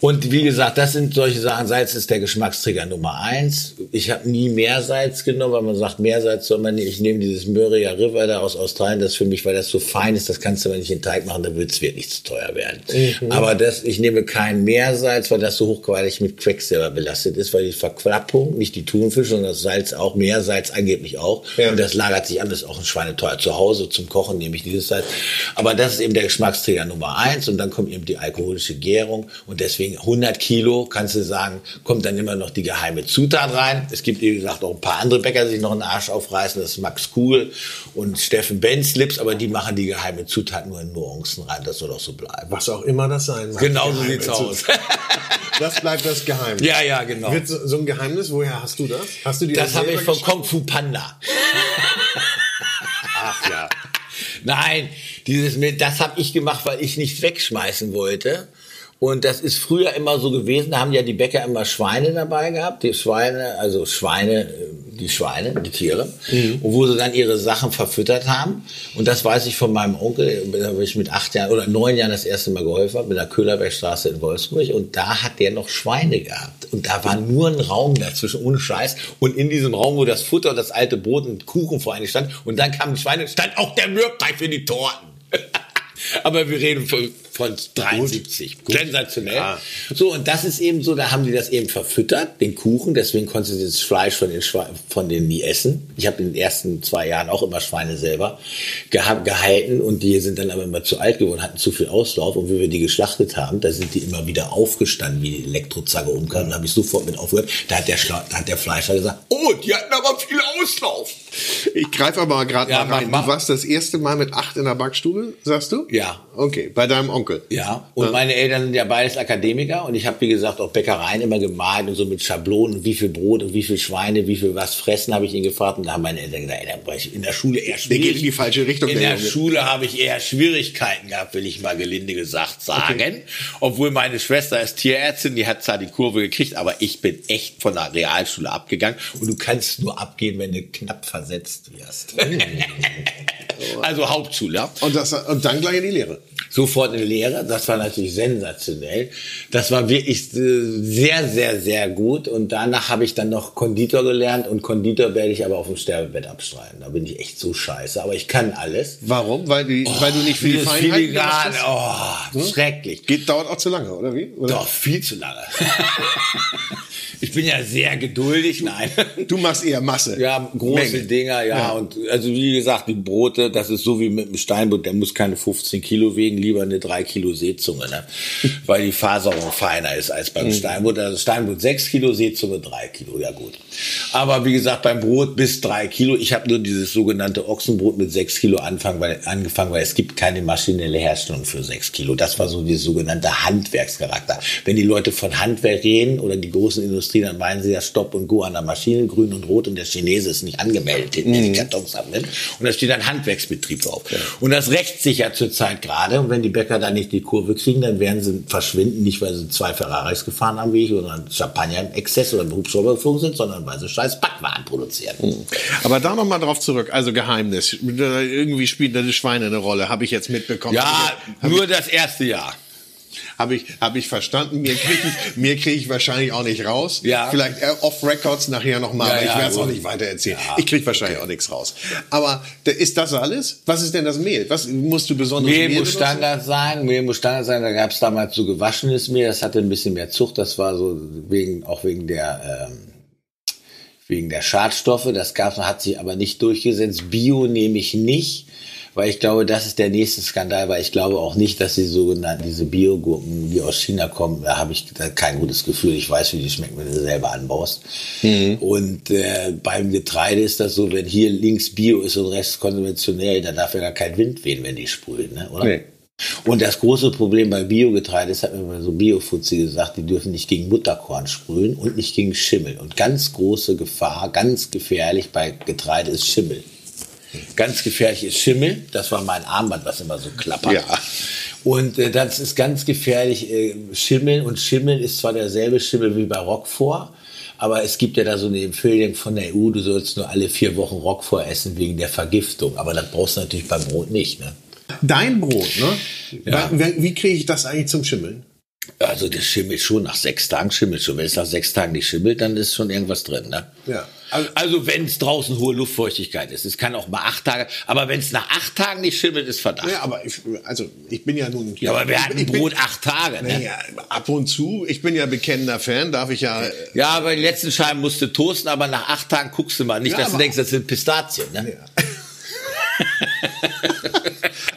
Und wie gesagt, das sind solche Sachen. Salz ist der Geschmacksträger Nummer eins. Ich habe nie Meersalz genommen, weil man sagt, Meersalz soll man nicht. Ich nehme dieses Murray River da aus Australien, das für mich, weil das so fein ist, das kannst du aber nicht in den Teig machen, dann wird es wirklich zu teuer werden. Aber das, ich nehme kein Meersalz, weil das so hochqualig mit Quecksilber belastet ist, weil die Verklappung, nicht die Thunfisch, sondern das Salz auch, Meersalz angeblich auch. Ja. Und das lagert sich an, das ist auch ein Schweineteuer. Zu Hause zum Kochen nehme ich dieses Salz. Aber das ist eben der Geschmacksträger Nummer eins und dann kommt eben die alkoholische Gärung und deswegen 100 Kilo, kannst du sagen, kommt dann immer noch die geheime Zutat rein. Es gibt, wie gesagt, auch ein paar andere Bäcker, die sich noch einen Arsch aufreißen. Das ist Max Kuhl und Steffen Benzlips, aber die machen die geheime Zutat nur in Nuancen rein. Das soll auch so bleiben. Was auch immer das sein mag. Genau so sieht's aus. <laughs> Das bleibt das Geheimnis. ja, ja, genau. Wird so, so ein Geheimnis, woher hast du das? Hast du dir Das habe selber ich von? Kung Fu Panda. <laughs> Ach ja. Nein, dieses mit, das habe ich gemacht, weil ich nicht wegschmeißen wollte. Und das ist früher immer so gewesen, da haben ja die Bäcker immer Schweine dabei gehabt, die Schweine, also Schweine, äh, die Schweine, die Tiere, und wo sie dann ihre Sachen verfüttert haben. Und das weiß ich von meinem Onkel, da habe ich mit acht Jahren oder neun Jahren das erste Mal geholfen, habe, mit der Köhlerbergstraße in Wolfsburg. Und da hat der noch Schweine gehabt. Und da war nur ein Raum dazwischen, ohne Scheiß. Und in diesem Raum, wo das Futter und das alte Brot und Kuchen vor einem stand, und dann kamen die Schweine, stand auch der Mürbteig für die Torten. <laughs> Aber wir reden von, von 73. Sensationell. Ja. So, und das ist eben so, da haben die das eben verfüttert, den Kuchen, deswegen konntest du das Fleisch von den, Schwe von denen nie essen. Ich habe in den ersten zwei Jahren auch immer Schweine selber geha gehalten und die sind dann aber immer zu alt geworden, hatten zu viel Auslauf und wie wir die geschlachtet haben, da sind die immer wieder aufgestanden, wie die Elektrozange umkam, da habe ich sofort mit aufgehört. Da hat der, Schla da hat der Fleischer gesagt, oh, die hatten aber viel Auslauf. Ich greife aber gerade Ja, mal rein. mach, mach. Du warst das erste Mal mit acht in der Backstube, sagst du? Ja. Okay, bei deinem Onkel. Ja, und meine Eltern sind ja beides Akademiker und ich habe, wie gesagt, auch Bäckereien immer gemalt und so mit Schablonen, wie viel Brot und wie viel Schweine, wie viel was fressen, habe ich ihn gefragt. Und da haben meine Eltern gesagt, ey, in der Schule eher schwierig. geht in die falsche Richtung, In der der. Schule habe ich eher Schwierigkeiten gehabt, will ich mal gelinde gesagt sagen. Obwohl meine Schwester ist Tierärztin, die hat zwar die Kurve gekriegt, aber ich bin echt von der Realschule abgegangen. Und du kannst nur abgehen, wenn du knapp versetzt wirst. <laughs> also Hauptschule. Und, das, und dann gleich in die Lehre. sofort in Lehre. Das war natürlich sensationell. Das war wirklich äh, sehr, sehr, sehr gut. Und danach habe ich dann noch Konditor gelernt und Konditor werde ich aber auf dem Sterbebett abstreiten. Da bin ich echt so scheiße. Aber ich kann alles. Warum? Weil, die, weil du nicht die Dieses Feinheiten hast? oh, schrecklich. Geht, dauert auch zu lange, oder wie? Oder? Doch, viel zu lange. <laughs> ich bin ja sehr geduldig, nein. Du machst eher Masse. Ja, große. Dinger, ja. Ja. Und also wie gesagt, die Brote, das ist so wie mit dem Steinbutt, der muss keine 15 Kilo wiegen, lieber eine 3 Kilo Seezunge, ne? <laughs> Weil die Faserung feiner ist als Mhm. beim Steinbutt. Also Steinbutt 6 Kilo, Seezunge 3 Kilo, ja gut. Aber wie gesagt, beim Brot bis 3 Kilo. Ich habe nur dieses sogenannte Ochsenbrot mit 6 Kilo anfangen, weil, angefangen, weil es gibt keine maschinelle Herstellung für 6 Kilo. Das war so dieses sogenannte Handwerkscharakter. Wenn die Leute von Handwerk reden oder die großen Industrien, dann meinen sie ja Stopp und Go an der Maschine, grün und rot und der Chinese ist nicht angemeldet, hinten Mhm. die Kartons abnimmt. Und da steht ein Handwerksbetrieb drauf. Und das rächt sich ja zurzeit gerade. Und wenn die Bäcker da nicht die Kurve kriegen, dann werden sie verschwinden, nicht weil sie zwei Ferraris gefahren haben wie ich oder einen Champagner im Exzess oder im Hubschrauber geflogen sind, sondern weil sie scheiß Backwaren produzieren. Aber da nochmal drauf zurück. Also Geheimnis. Irgendwie spielt das Schweine eine Rolle, habe ich jetzt mitbekommen. Ja, nur das erste Jahr. Habe ich, hab ich verstanden. Mir kriege ich, mir krieg ich wahrscheinlich auch nicht raus. Ja. Vielleicht äh, off Records nachher nochmal, Ja, aber ich werde es auch nicht weiter erzählen. Ja. Ich kriege wahrscheinlich auch nichts raus. Aber ist das alles? Was ist denn das Mehl? Was musst du besonders Mehl muss benutzen? Standard sein, Mehl muss Standard sein. Da gab es damals so gewaschenes Mehl, das hatte ein bisschen mehr Zucht. Das war so wegen auch wegen der ähm, wegen der Schadstoffe. Das gab's hat sich aber nicht durchgesetzt. Bio nehme ich nicht, weil ich glaube, das ist der nächste Skandal. Weil ich glaube auch nicht, dass die sogenannten diese Biogurken, die aus China kommen, da habe ich kein gutes Gefühl. Ich weiß, wie die schmecken, wenn du sie selber anbaust. Und äh, beim Getreide ist das so, wenn hier links Bio ist und rechts konventionell, dann darf ja gar kein Wind wehen, wenn die sprühen, ne? oder? Nee. Und das große Problem bei Biogetreide, das hat mir mal so Biofuzzi gesagt, die dürfen nicht gegen Mutterkorn sprühen und nicht gegen Schimmel. Und ganz große Gefahr, ganz gefährlich bei Getreide ist Schimmel. Ganz gefährlich ist Schimmel. Das war mein Armband, was immer so klappert. Ja. Und äh, das ist ganz gefährlich, äh, Schimmel. Und Schimmel ist zwar derselbe Schimmel wie bei Roquefort, aber es gibt ja da so eine Empfehlung von der EU, du sollst nur alle vier Wochen Roquefort essen wegen der Vergiftung. Aber das brauchst du natürlich beim Brot nicht. Ne? Dein Brot, ne? Ja. Wie, wie kriege ich das eigentlich zum Schimmeln? Also das schimmelt schon nach sechs Tagen, schimmelt schon. Wenn es nach sechs Tagen nicht schimmelt, dann ist schon irgendwas drin. Ne? Ja. Also, also wenn es draußen hohe Luftfeuchtigkeit ist. Es kann auch mal acht Tage, aber wenn es nach acht Tagen nicht schimmelt, ist Verdacht. Ja, aber ich, also ich bin ja nun. Ja, aber wir hatten ich bin- Brot acht Tage. Ne? Naja, ab und zu. Ich bin ja bekennender Fan, darf ich ja. Ja, aber die letzten Scheiben musst du toasten, aber nach acht Tagen guckst du mal. Nicht, Ja, dass du denkst, das sind Pistazien. Ne? <laughs> <laughs>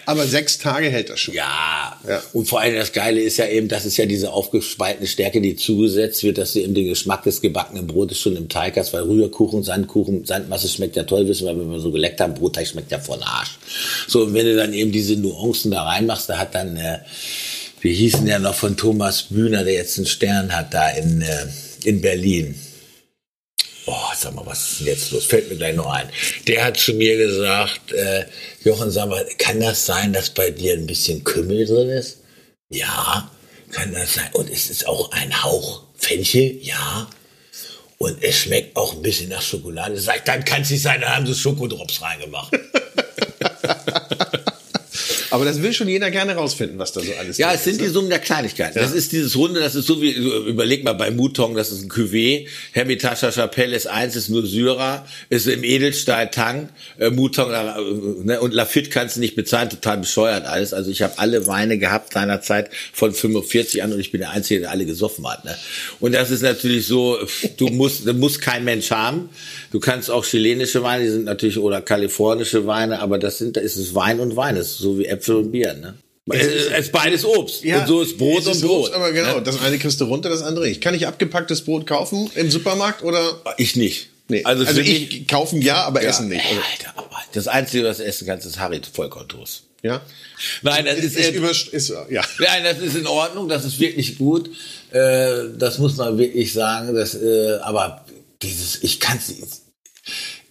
Aber sechs Tage hält das schon. Ja. Ja. Und vor allem das Geile ist ja eben, das ist ja diese aufgespaltene Stärke, die zugesetzt wird, dass du eben den Geschmack des gebackenen Brotes schon im Teig hast, weil Rührkuchen, Sandkuchen, Sandmasse schmeckt ja toll, wissen wir, wenn wir so geleckt haben, Brotteig schmeckt ja von Arsch. So, und wenn du dann eben diese Nuancen da reinmachst, da hat dann, äh, wie hießen der noch von Thomas Bühner, der jetzt einen Stern hat da in, äh, in Berlin. Oh, sag mal, was ist denn jetzt los? Fällt mir gleich noch ein. Der hat zu mir gesagt, äh, Jochen, sag mal, kann das sein, dass bei dir ein bisschen Kümmel drin ist? Ja, kann das sein. Und es ist auch ein Hauch Fenchel? Ja. Und es schmeckt auch ein bisschen nach Schokolade. Sag dann kann es nicht sein, da haben sie Schokodrops reingemacht. <laughs> Aber das will schon jeder gerne rausfinden, was da so alles Ja, drin es sind ist, die ne? Summen der Kleinigkeiten. Das ist dieses Runde, das ist so wie, überleg mal bei Mouton, das ist ein Cuvée. Hermitage Chapelle ist eins, ist nur Syrah, ist im Edelstahl Tang, äh, Mouton äh, ne, und Lafitte kannst du nicht bezahlen, total bescheuert alles. Also ich habe alle Weine gehabt seinerzeit von 45 an und ich bin der Einzige, der alle gesoffen hat. Ne? Und das ist natürlich so, du musst, du musst kein Mensch haben. Du kannst auch chilenische Weine, die sind natürlich, oder kalifornische Weine, aber das sind, da ist es Wein und Wein, das ist so wie Äpfel und Bier. Ne? Es ist, es ist beides Obst. und so ist Brot es und ist Brot. Obst, aber genau, Ne? das eine kriegst du runter, das andere nicht. Kann ich abgepacktes Brot kaufen im Supermarkt oder? Ich nicht. Nee. Also, für ich mich- kaufen ja, aber ja, essen nicht. Also, Alter, aber das Einzige, was du essen kannst, ist Harry Vollkorntoast. ja. Nein, das Ist, ist, ist, ist ja. Nein, das ist in Ordnung, das ist wirklich gut. Äh, das muss man wirklich sagen. Das, äh, aber dieses, ich kann's nicht,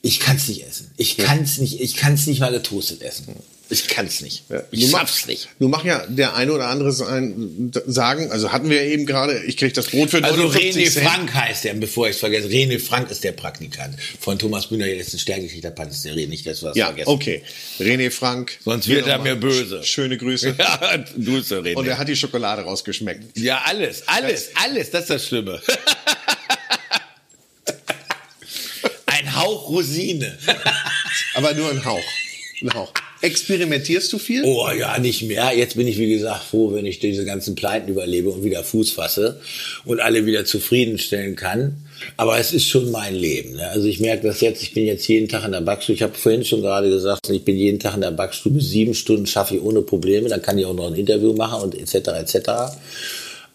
ich kann's nicht essen. Ich kann's nicht, ich kann's nicht mal getoastet essen. Ich kann's nicht. Ich Nun schaff's nicht. Nun mag ja der eine oder andere sein, sagen, also hatten wir ja eben gerade, ich krieg das Brot für Also 59 René Cent. Frank heißt der, bevor ich es vergesse. René Frank ist der Praktikant von Thomas Bühner, der Stern gekriegt hat, Patisserie, nicht, dass wir das Ja, vergessen. okay. René Frank. Sonst wird er mir böse. sch- Schöne Grüße. <laughs> Ja, Grüße, René. Und er hat die Schokolade rausgeschmeckt. Ja, alles, alles, alles, das ist das Schlimme. <laughs> Ein Hauch Rosine. Aber nur ein Hauch. Ein Hauch. Experimentierst du viel? Oh ja, nicht mehr. Jetzt bin ich, wie gesagt, froh, wenn ich diese ganzen Pleiten überlebe und wieder Fuß fasse und alle wieder zufriedenstellen kann. Aber es ist schon mein Leben. Ne? Also ich merke das jetzt, ich bin jetzt jeden Tag in der Backstube. Ich habe vorhin schon gerade gesagt, ich bin jeden Tag in der Backstube. Sieben Stunden schaffe ich ohne Probleme. Dann kann ich auch noch ein Interview machen und etc. etc.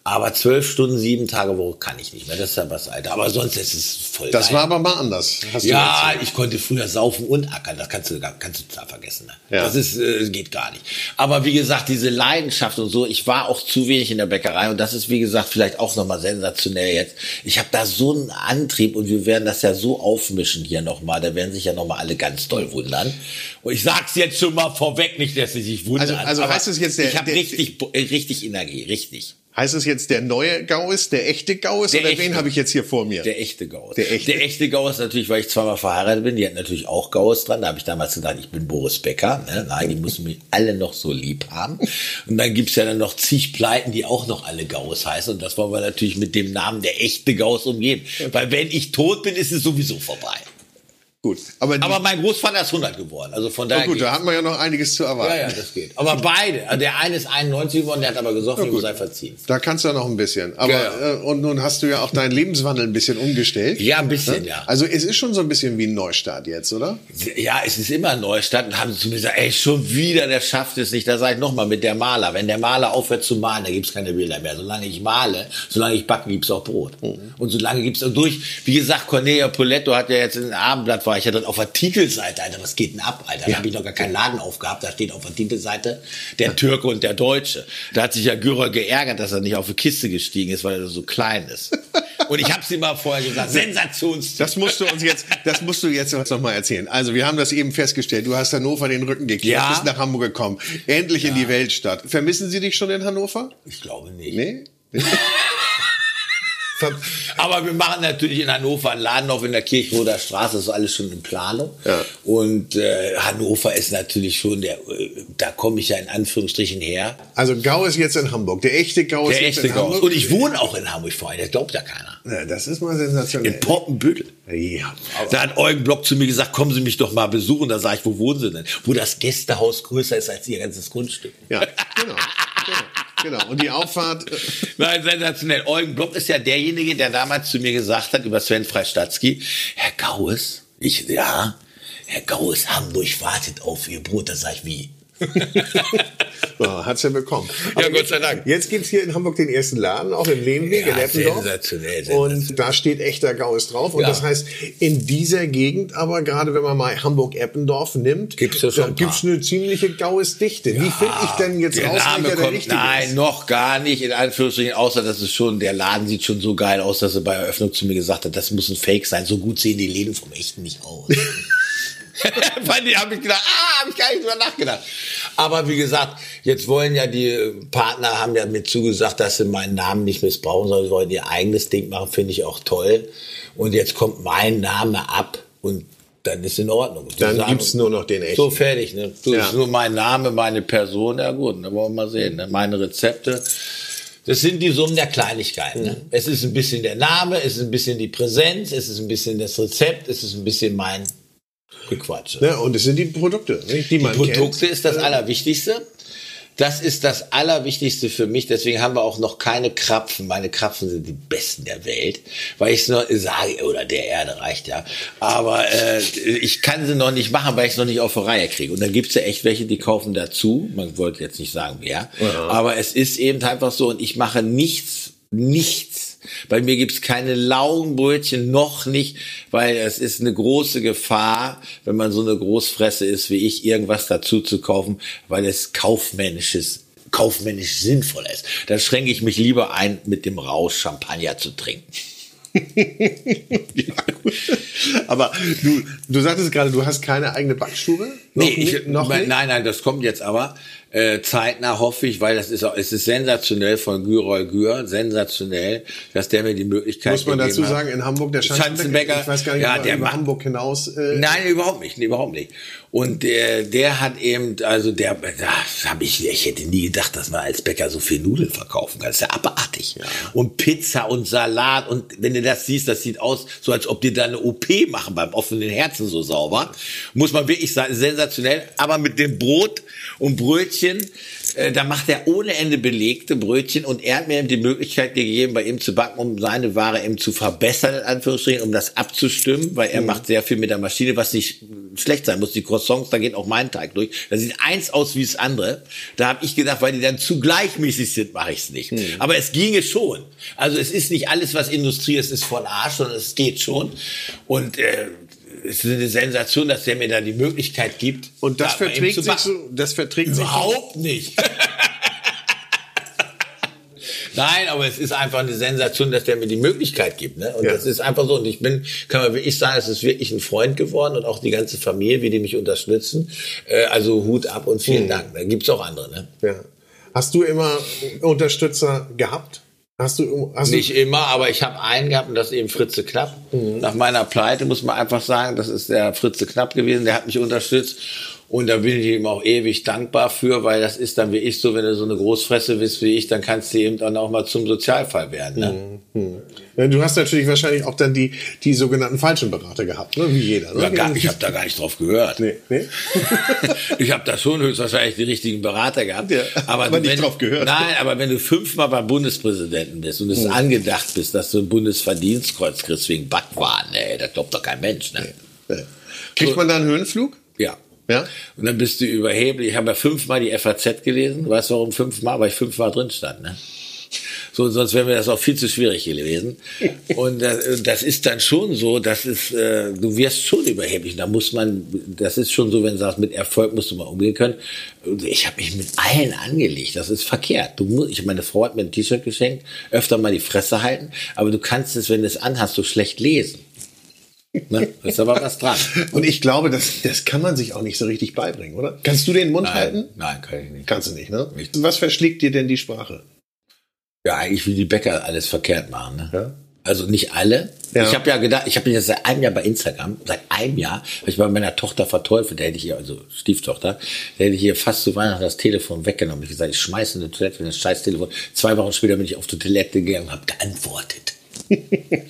Aber zwölf Stunden, sieben Tage Woche kann ich nicht mehr. Das ist ja was, Alter. Aber sonst ist es voll Das geil. war aber mal anders. Hast du Ja, ich konnte früher saufen und ackern. Das kannst du, kannst du total vergessen. Ne? Ja. Das ist, äh, geht gar nicht. Aber wie gesagt, diese Leidenschaft und so, ich war auch zu wenig in der Bäckerei und das ist, wie gesagt, vielleicht auch nochmal sensationell jetzt. Ich habe da so einen Antrieb und wir werden das ja so aufmischen hier nochmal. Da werden sich ja nochmal alle ganz doll wundern. Und ich sag's jetzt schon mal vorweg, nicht, dass sie sich wundern. Also- also heißt es jetzt, der- ich habe richtig, äh, richtig Energie, richtig. Heißt es jetzt der neue Gauss, der echte Gauss Der oder echte. wen habe ich jetzt hier vor mir? Der echte Gauss. Der echte. Der echte Gauss natürlich, weil ich zweimal verheiratet bin. Die hat natürlich auch Gauss dran. Da habe ich damals gesagt, ich bin Boris Becker. Ne? Nein, die müssen mich alle noch so lieb haben. Und dann gibt's ja dann noch zig Pleiten, die auch noch alle Gauss heißen. Und das wollen wir natürlich mit dem Namen der echte Gauss umgehen. Weil wenn ich tot bin, ist es sowieso vorbei. Gut, aber, Aber mein Großvater ist 100 geworden. Also von oh daher. gut, da hat man ja noch einiges zu erwarten. ja, ja, das geht. Aber <laughs> beide. Also Der eine ist 91 geworden, der hat aber gesoffen, ihm sei verziehen. Da kannst du ja noch ein bisschen. Aber Ja, ja. Äh, und nun hast du ja auch deinen Lebenswandel ein bisschen umgestellt. Ja, ein bisschen, Ne? ja. Also es ist schon so ein bisschen wie ein Neustart jetzt, oder? Ja, es ist immer Neustadt und haben sie zu mir gesagt, ey, schon wieder, der schafft es nicht. Da sage ich nochmal mit der Maler. Wenn der Maler aufhört zu malen, da gibt's keine Bilder mehr. Solange ich male, solange ich backe, gibt's auch Brot. Und solange gibt's auch durch. Wie gesagt, Cornelia Poletto hat ja jetzt in den Abendblatt, war ich ja drin, auf der Titelseite, Alter, was geht denn ab, Alter? Da habe ich noch gar keinen Laden aufgehabt. Da steht auf der Titelseite der Türke und der Deutsche. Da hat sich ja Gürer geärgert, dass er nicht auf die Kiste gestiegen ist, weil er so klein ist. Und ich habe sie mal vorher gesagt, Sensations. Das musst du uns jetzt, das musst du jetzt noch mal erzählen. Also wir haben das eben festgestellt. Du hast Hannover den Rücken gekehrt, Ja. bist nach Hamburg gekommen, endlich in die Weltstadt. Vermissen Sie dich schon in Hannover? Ich glaube nicht. Nee? Aber wir machen natürlich in Hannover einen Laden auf in der Kirchroder Straße, das ist alles schon in Planung. Ja. Und äh, Hannover ist natürlich schon der, äh, da komme ich ja in Anführungsstrichen her. also Gau ist jetzt in Hamburg. Der echte Gau ist Der jetzt echte in Gauss. Hamburg. Und ich wohne auch in Hamburg vorher, das glaubt ja keiner. Ja, das ist mal sensationell. In Poppenbüttel. Ja. Da hat Eugen Block zu mir gesagt, kommen Sie mich doch mal besuchen. Da sage ich, wo wohnen Sie denn? Wo das Gästehaus größer ist als Ihr ganzes Grundstück. Ja, genau. <laughs> genau. Genau. Und die Auffahrt, äh, Nein, sensationell. Eugen Block ist ja derjenige, der damals zu mir gesagt hat, über Sven Freistatzky, Herr Gaues, ich, ja, Herr Gaues, Hamburg wartet auf Ihr Brot. Da sag ich, wie? <laughs> so, hat's ja bekommen. Ja, Aber Gott jetzt- sei Dank. Jetzt gibt's hier in Hamburg den ersten Laden, auch im Lehnweg, Ja, in Eppendorf. sensationell, sensationell. Und da steht echter Gaues drauf. Und Ja. das heißt, in dieser Gegend, aber gerade wenn man mal Hamburg-Eppendorf nimmt, Gibt's ja schon da gibt's eine ziemliche Gaues-Dichte. Wie finde ich denn jetzt der raus, Name welcher der kommt, richtige nein, ist? noch gar nicht, in Anführungsstrichen, außer dass es schon, der Laden sieht schon so geil aus, dass er bei Eröffnung zu mir gesagt hat, das muss ein Fake sein. So gut sehen die Läden vom echten nicht aus. <laughs> <laughs> Bei denen habe ich gedacht, ah, habe ich gar nicht drüber nachgedacht. Aber wie gesagt, jetzt wollen ja die Partner, haben ja mir zugesagt, dass sie meinen Namen nicht missbrauchen, sondern sie wollen ihr eigenes Ding machen, finde ich auch toll. Und jetzt kommt mein Name ab und dann ist in Ordnung. Die Dann sagen, gibt's nur noch den echten. So fertig, ne? Du Ja. ist nur mein Name, meine Person, ja gut, dann wollen wir mal sehen. Ne? Meine Rezepte. Das sind die Summen der Kleinigkeiten. Ne? Es ist ein bisschen der Name, es ist ein bisschen die Präsenz, es ist ein bisschen das Rezept, es ist ein bisschen mein Gequatsche. Ja, und es sind die Produkte, nicht, die man Die Produkte kennt. ist das Allerwichtigste. Das ist das Allerwichtigste für mich. Deswegen haben wir auch noch keine Krapfen. Meine Krapfen sind die besten der Welt, weil ich es noch sage, oder der Erde reicht ja. Aber äh, ich kann sie noch nicht machen, weil ich es noch nicht auf die Reihe kriege. Und dann gibt es ja echt welche, die kaufen dazu. Man wollte jetzt nicht sagen wer. Aber es ist eben einfach so. Und ich mache nichts, nichts. Bei mir gibt's keine Laugenbrötchen, noch nicht, weil es ist eine große Gefahr, wenn man so eine Großfresse ist wie ich, irgendwas dazu zu kaufen, weil es kaufmännisches kaufmännisch sinnvoll ist. Dann schränke ich mich lieber ein, mit dem Rausch Champagner zu trinken. <laughs> Aber du, du sagtest gerade, du hast keine eigene Backstube? Noch Nee, ich, nicht- noch mein- nicht? nein, nein, das kommt jetzt aber. Äh, zeitnah hoffe ich, weil das ist auch, es ist sensationell von Gürol Gür, sensationell, dass der mir die Möglichkeit Muss man dazu hat. sagen, in Hamburg der Schanzenbäcker, ich weiß gar nicht, ja, ob er der über Hamburg hinaus... Äh, Nein, überhaupt nicht, überhaupt nicht. Und der, der hat eben, also der, das habe ich, ich hätte nie gedacht, dass man als Bäcker so viel Nudeln verkaufen kann. Das ist ja abartig. Und Pizza und Salat und wenn du das siehst, das sieht aus, so als ob die da eine OP machen beim offenen Herzen so sauber. Muss man wirklich sagen, sensationell. Aber mit dem Brot und Brötchen, äh, da macht er ohne Ende belegte Brötchen und er hat mir eben die Möglichkeit gegeben, bei ihm zu backen, um seine Ware eben zu verbessern, in Anführungsstrichen, um das abzustimmen, weil er macht sehr viel mit der Maschine, was nicht schlecht sein muss. Die Croissants, da geht auch mein Teig durch. Da sieht eins aus wie das andere. Da habe ich gedacht, weil die dann zu gleichmäßig sind, mache ich es nicht. Aber es ginge schon. Also es ist nicht alles, was Industrie ist, ist von Arsch, sondern es geht schon. Und äh, es ist eine Sensation, dass der mir da die Möglichkeit gibt. und das da verträgt sich so, das verträgt sich Überhaupt nicht. <laughs> Nein, aber es ist einfach eine Sensation, dass der mir die Möglichkeit gibt. Ne? Und Ja. das ist einfach so. Und ich bin, kann man wirklich sagen, es ist wirklich ein Freund geworden und auch die ganze Familie, wie die mich unterstützen. Äh, also Hut ab und vielen Dank. Da gibt's auch andere. Ne? Ja. Hast du immer Unterstützer gehabt? Hast du, hast Nicht immer, aber ich habe einen gehabt und das ist eben Fritze Knapp. Nach meiner Pleite muss man einfach sagen, das ist der Fritze Knapp gewesen, der hat mich unterstützt. Und da bin ich ihm auch ewig dankbar für, weil das ist dann wie ich so, wenn du so eine Großfresse bist wie ich, dann kannst du eben dann auch mal zum Sozialfall werden. Ne? du, ja, du hast natürlich wahrscheinlich auch dann die, die sogenannten falschen Berater gehabt, ne? wie jeder. Ne? Ja, gar, ich habe da gar nicht drauf gehört. Nee, nee. <laughs> ich habe da schon höchstwahrscheinlich die richtigen Berater gehabt. Ja, aber nicht wenn, drauf gehört. Nein, aber wenn du fünfmal beim Bundespräsidenten bist und es angedacht bist, dass du ein Bundesverdienstkreuz kriegst wegen Backwaren, ey, da glaubt doch kein Mensch. Ne? Nee. Kriegt man da einen Höhenflug? Ja. Ja. Und dann bist du überheblich. Ich habe ja fünfmal die FAZ gelesen. Weißt du warum fünfmal? Weil ich fünfmal drin stand. Ne? So, sonst wäre mir das auch viel zu schwierig gewesen. <laughs> Und das, das ist dann schon so, dass es, äh, du wirst schon überheblich. Da muss man, das ist schon so, wenn du sagst, mit Erfolg musst du mal umgehen können. Ich habe mich mit allen angelegt. Das ist verkehrt. Du musst, ich meine Frau hat mir ein T-Shirt geschenkt, öfter mal die Fresse halten, aber du kannst es, wenn du es anhast, so schlecht lesen. Ne? Da ist aber was dran. Und ich glaube, das, das kann man sich auch nicht so richtig beibringen, oder? Kannst du den Mund halten? Nein, kann ich nicht. Kannst du nicht, ne? Nicht. Was verschlägt dir denn die Sprache? Ja, eigentlich will die Bäcker alles verkehrt machen. Ne? Ja. Also nicht alle. Ja. Ich habe ja gedacht, ich habe jetzt seit einem Jahr bei Instagram, seit einem Jahr, habe ich bei meiner Tochter verteufelt, der hätte ich hier, also Stieftochter, der hätte ich hier fast zu Weihnachten das Telefon weggenommen. Ich gesagt, ich schmeiße in die Toilette für das scheiß Telefon. Zwei Wochen später bin ich auf die Toilette gegangen und habe geantwortet.